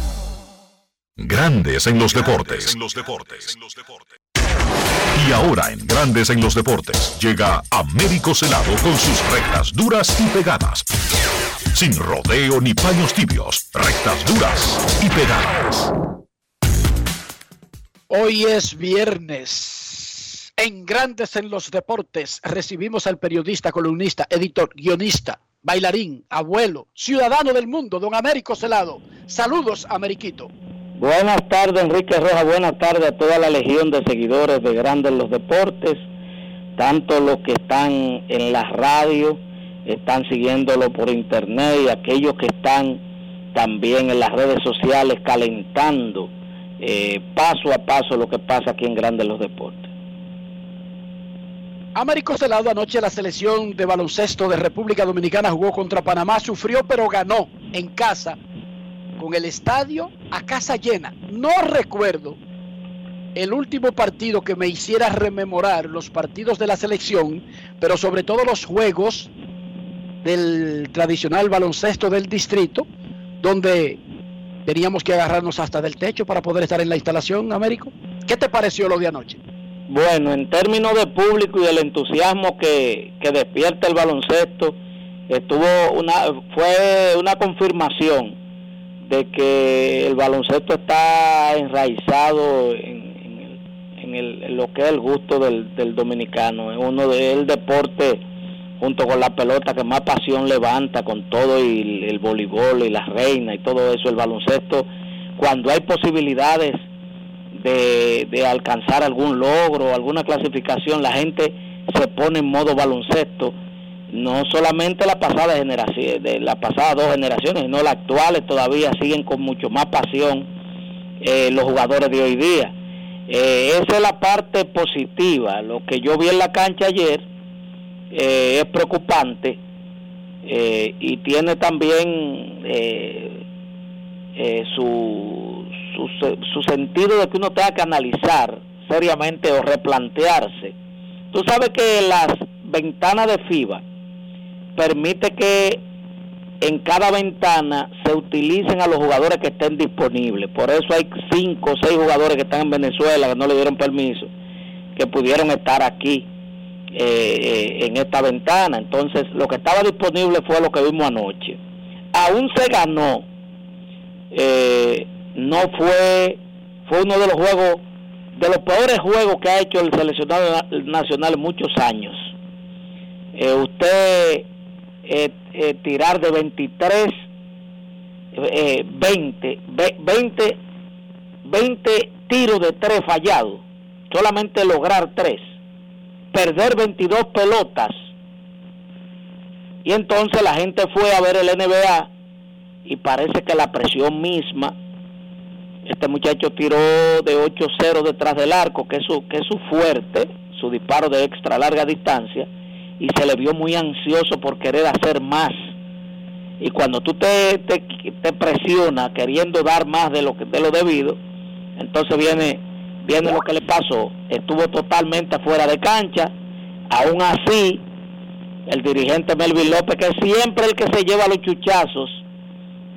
Grandes en los deportes. En los deportes. Y ahora en Grandes en los deportes llega Américo Celado con sus rectas duras y pegadas. Sin rodeo ni paños tibios, rectas duras y pegadas. Hoy es viernes. En Grandes en los Deportes recibimos al periodista, columnista, editor, guionista, bailarín, abuelo, ciudadano del mundo, don Américo Celado. Saludos, Ameriquito. Buenas tardes, Enrique Rojas. Buenas tardes a toda la legión de seguidores de Grandes los Deportes, tanto los que están en la radio, están siguiéndolo por internet y aquellos que están también en las redes sociales calentando eh, paso a paso lo que pasa aquí en Grandes los Deportes. Américo Celado, anoche la selección de baloncesto de República Dominicana jugó contra Panamá, sufrió pero ganó en casa, con el estadio a casa llena. No recuerdo el último partido que me hiciera rememorar los partidos de la selección, pero sobre todo los juegos del tradicional baloncesto del distrito, donde teníamos que agarrarnos hasta del techo para poder estar en la instalación, Américo. ¿Qué te pareció lo de anoche? Bueno, en términos de público y del entusiasmo que, que despierta el baloncesto, estuvo una, fue una confirmación de que el baloncesto está enraizado en, en el- en lo que es el gusto del, del dominicano. Es uno del deporte junto con la pelota que más pasión levanta con todo y el, voleibol y la reina y todo eso, el baloncesto, cuando hay posibilidades de, de alcanzar algún logro, alguna clasificación, la gente se pone en modo baloncesto, no solamente la pasada generación, de las pasadas dos generaciones, sino las actuales todavía siguen con mucho más pasión eh, los jugadores de hoy día. Eh, esa es la parte positiva. Lo que yo vi en la cancha ayer eh, es preocupante y tiene también su, su, su sentido de que uno tenga que analizar seriamente o replantearse. Tú sabes que las ventanas de FIBA permite que en cada ventana se utilicen a los jugadores que estén disponibles. Por eso hay cinco o seis jugadores que están en Venezuela que no le dieron permiso, que pudieron estar aquí eh, eh, en esta ventana. Entonces, lo que estaba disponible fue lo que vimos anoche. Aún se ganó, eh, no fue, fue uno de los juegos, de los peores juegos que ha hecho el seleccionado na- nacional en muchos años. Eh, usted eh, eh, tirar de 23 eh, 20, ve- 20, 20 tiros de tres fallados, solamente lograr tres, perder 22 pelotas. Y entonces la gente fue a ver el NBA y parece que la presión misma, este muchacho tiró de 8-0 detrás del arco, que es, su, que es su fuerte, su disparo de extra larga distancia, y se le vio muy ansioso por querer hacer más. Y cuando tú te, te, te presionas queriendo dar más de lo, que, de lo debido, entonces viene, viene lo que le pasó. Estuvo totalmente fuera de cancha, aún así, el dirigente Melvin López, que es siempre el que se lleva los chuchazos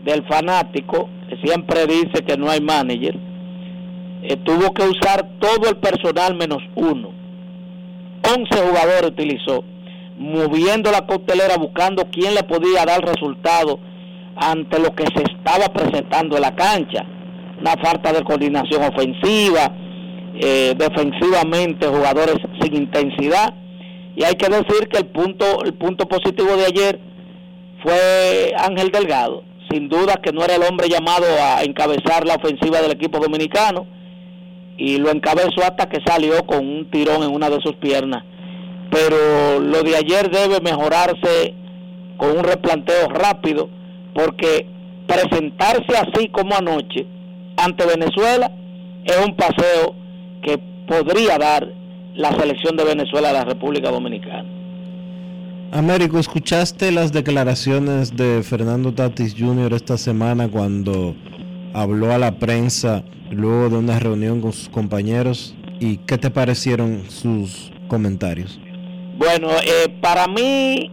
del fanático, que siempre dice que no hay manager, eh, tuvo que usar todo el personal menos uno. 11 jugadores utilizó, moviendo la coctelera, buscando quién le podía dar resultado ante lo que se estaba presentando en la cancha. Una falta de coordinación ofensiva, eh, defensivamente jugadores sin intensidad. Y hay que decir que el punto, el punto positivo de ayer fue Ángel Delgado. Sin duda que no era el hombre llamado a encabezar la ofensiva del equipo dominicano y lo encabezó hasta que salió con un tirón en una de sus piernas. Pero lo de ayer debe mejorarse con un replanteo rápido porque presentarse así como anoche ante Venezuela es un paseo que podría dar la selección de Venezuela a la República Dominicana. Américo, ¿escuchaste las declaraciones de Fernando Tatis Jr. esta semana cuando habló a la prensa luego de una reunión con sus compañeros? ¿Y qué te parecieron sus comentarios? Bueno, eh, para mí,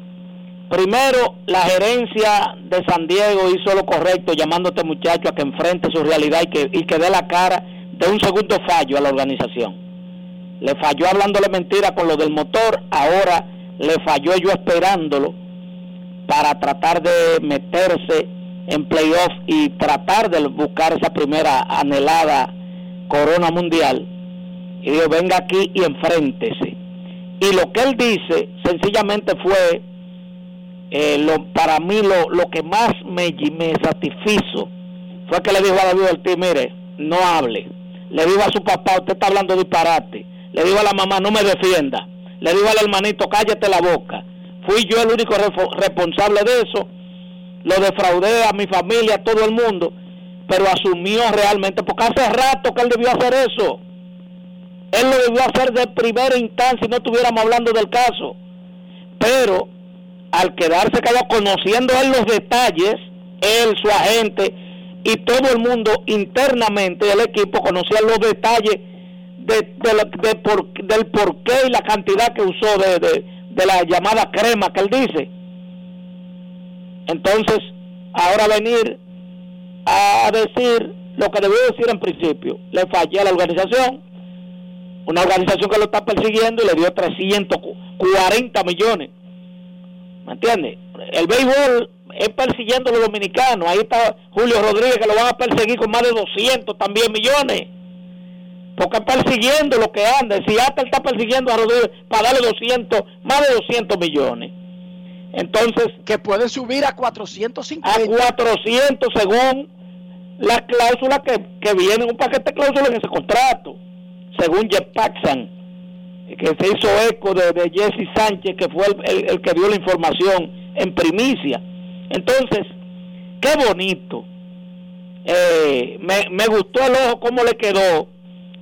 primero, la gerencia de San Diego hizo lo correcto llamando a este muchacho a que enfrente su realidad y que, y que dé la cara de un segundo fallo a la organización. Le falló hablándole mentira con lo del motor, ahora le falló yo esperándolo para tratar de meterse en playoff y tratar de buscar esa primera anhelada corona mundial. Y dijo, venga aquí y enfréntese. Y lo que él dice sencillamente fue, eh, lo, para mí lo, lo que más me, me satisfizo fue que le dijo a David Ortiz, mire, no hable. Le dijo a su papá, usted está hablando disparate. Le dijo a la mamá, no me defienda. Le dijo al hermanito, cállate la boca. Fui yo el único responsable de eso. Lo defraudé a mi familia, a todo el mundo. Pero asumió realmente, porque hace rato que él debió hacer eso. Él lo debió hacer de primera instancia y no estuviéramos hablando del caso. Pero al quedarse callado, conociendo él los detalles, él, su agente y todo el mundo internamente del equipo conocían los detalles de, de por- del porqué y la cantidad que usó de, de- la llamada crema que él dice. Entonces, ahora venir a decir lo que debió decir en principio, le fallé a la organización, una organización que lo está persiguiendo y le dio 340 millones. ¿Me entiendes? El béisbol es persiguiendo a los dominicanos. Ahí está Julio Rodríguez que lo van a perseguir con más de 200 también millones. Porque es persiguiendo lo que anda. Si hasta está persiguiendo a Rodríguez para darle 200, más de 200 millones. Entonces. Que puede subir a 450. A 400 según las cláusulas que, que vienen, un paquete de cláusulas en ese contrato. Según Jeff Paxson, que se hizo eco de, Jesse Sánchez, que fue el, el- el que dio la información en primicia. Entonces, qué bonito. Eh, me, me gustó el ojo cómo le quedó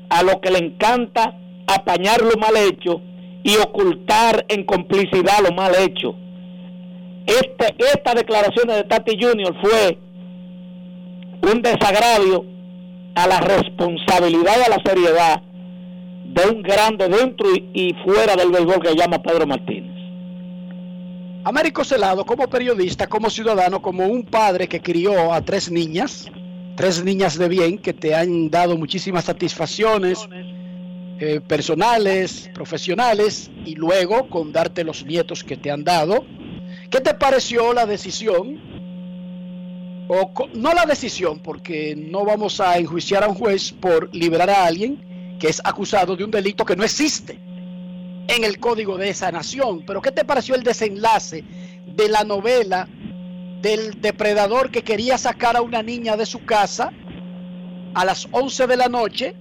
a lo que le encanta apañar lo mal hecho y ocultar en complicidad lo mal hecho. Este, esta declaración de Tati Junior fue un desagravio a la responsabilidad y a la seriedad de un grande dentro y, fuera del béisbol que llama Pedro Martínez. Américo Celado, como periodista, como ciudadano, como un padre que crió a tres niñas, tres niñas de bien que te han dado muchísimas satisfacciones eh, personales, profesionales, y luego con darte los nietos que te han dado. ¿Qué te pareció la decisión? O no la decisión, porque no vamos a enjuiciar a un juez por liberar a alguien que es acusado de un delito que no existe en el código de esa nación. Pero ¿qué te pareció el desenlace de la novela del depredador que quería sacar a una niña de su casa a las 11 de la noche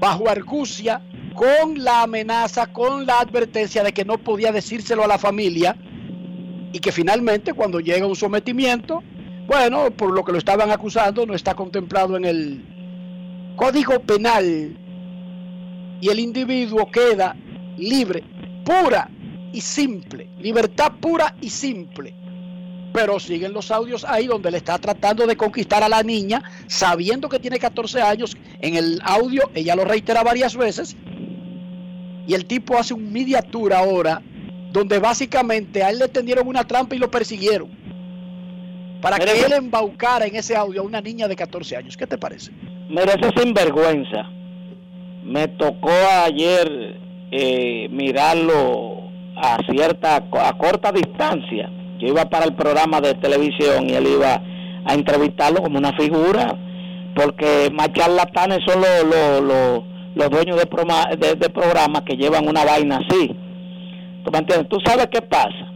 bajo argucia con la amenaza, con la advertencia de que no podía decírselo a la familia y que finalmente cuando llega un sometimiento, bueno, por lo que lo estaban acusando, no está contemplado en el Código Penal y el individuo queda libre, pura y simple, libertad pura y simple. Pero siguen los audios ahí donde le está tratando de conquistar a la niña, sabiendo que tiene 14 años. En el audio ella lo reitera varias veces. Y el tipo hace un miniatura ahora donde básicamente a él le tendieron una trampa y lo persiguieron. Para que él embaucara en ese audio a una niña de 14 años. ¿Qué te parece? Mira, ese sinvergüenza. Me tocó ayer eh, mirarlo a cierta, a corta distancia. Yo iba para el programa de televisión y él iba a entrevistarlo como una figura, porque más charlatanes son los, los, los, dueños de, proma- de, de programas que llevan una vaina así. ¿Tú me entiendes? ¿Tú sabes qué pasa?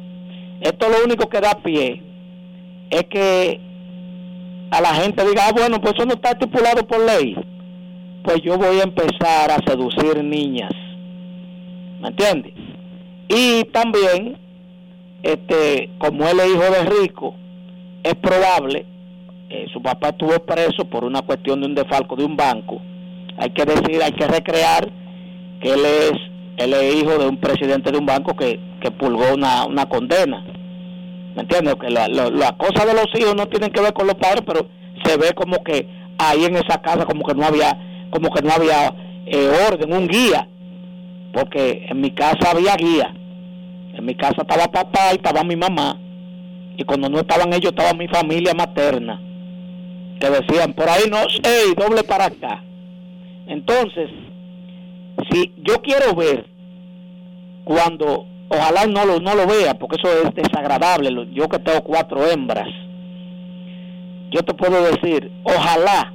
Esto lo único que da pie es que a la gente diga, ah, bueno, pues eso no está estipulado por ley. Pues yo voy a empezar a seducir niñas. ¿Me entiendes? Y también, este, como él es hijo de rico, es probable, eh, su papá estuvo preso por una cuestión de un defalco de un banco. Hay que decir, hay que recrear que él es, él es hijo de un presidente de un banco que, que pulgó una, una condena. ¿Me entiendes? Que la, la, la cosa de los hijos no tienen que ver con los padres, pero se ve como que ahí en esa casa como que no había, como que no había eh, orden, un guía, porque en mi casa había guía. En mi casa estaba papá y estaba mi mamá, y cuando no estaban ellos estaba mi familia materna, que decían por ahí no, hey, doble para acá. Entonces, si yo quiero ver cuando ojalá no lo, no lo vea, porque eso es desagradable. Yo que tengo cuatro hembras, yo te puedo decir, ojalá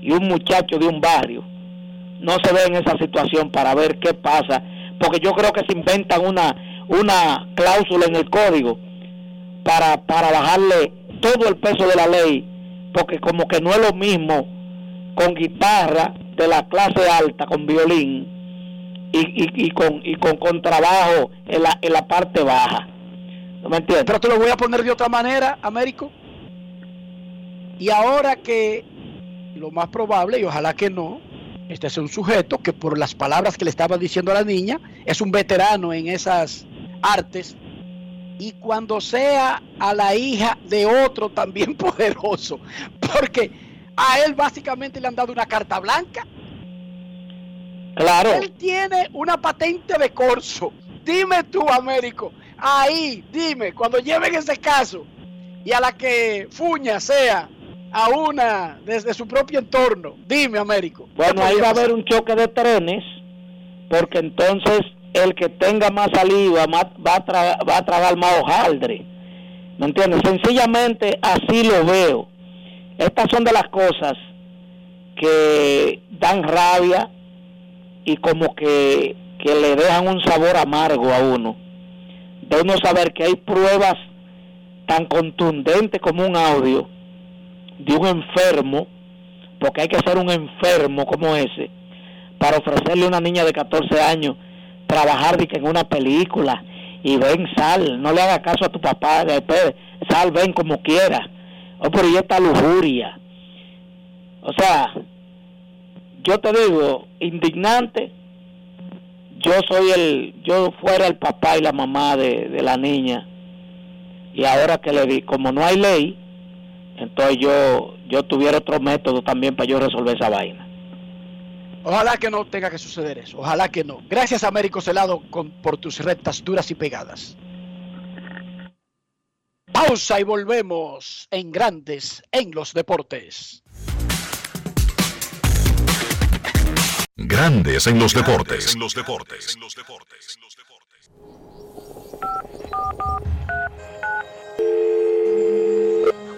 y un muchacho de un barrio no se ve en esa situación para ver qué pasa, porque yo creo que se inventan una, una cláusula en el código para, para bajarle todo el peso de la ley, porque como que no es lo mismo con guitarra de la clase alta, con violín, y, y, y con y con contrabajo en la, en la parte baja. ¿No me entiendes? Pero te lo voy a poner de otra manera, Américo. Y ahora que lo más probable, y ojalá que no, este es un sujeto que por las palabras que le estaba diciendo a la niña, es un veterano en esas artes. Y cuando sea a la hija de otro también poderoso, porque a él básicamente le han dado una carta blanca. Claro. Él tiene una patente de corso. Dime tú, Américo, ahí, dime, cuando lleven ese caso y a la que Fuña sea a una desde su propio entorno, dime, Américo. ¿qué Bueno, ahí va a haber un choque de trenes, porque entonces el que tenga más saliva más- va, a tra- va a tragar más hojaldre. ¿Me entiendes? Sencillamente así lo veo. Estas son de las cosas que dan rabia y como que, que le dejan un sabor amargo a uno. De uno saber que hay pruebas tan contundentes como un audio de un enfermo, porque hay que ser un enfermo como ese, para ofrecerle a una niña de 14 años trabajar en una película y ven, sal, no le haga caso a tu papá, después sal, ven como quiera. Oh, pero y esta lujuria. O sea, yo te digo, indignante, yo soy el, yo fuera el papá y la mamá de, la niña, y ahora que le di, como no hay ley, entonces yo, yo tuviera otro método también para yo resolver esa vaina. Ojalá que no tenga que suceder eso. Ojalá que no. Gracias, Américo Celado, con- por tus rectas duras y pegadas. Pausa y volvemos en Grandes en los Deportes. Grandes en los deportes. En los deportes.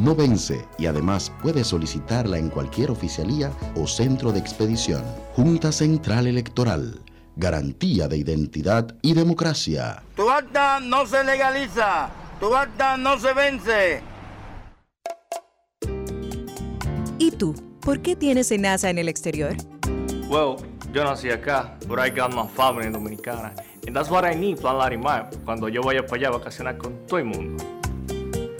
no vence y además puedes solicitarla en cualquier oficialía o centro de expedición. Junta Central Electoral. Garantía de identidad y democracia. Tu acta no se legaliza. Tu acta no se vence. ¿Y tú? ¿Por qué tienes SENASA en el exterior? Well, yo nací acá, but I got my family dominicana. And that's what I need, Plan Larimar, cuando yo vaya para allá a vacacionar con todo el mundo.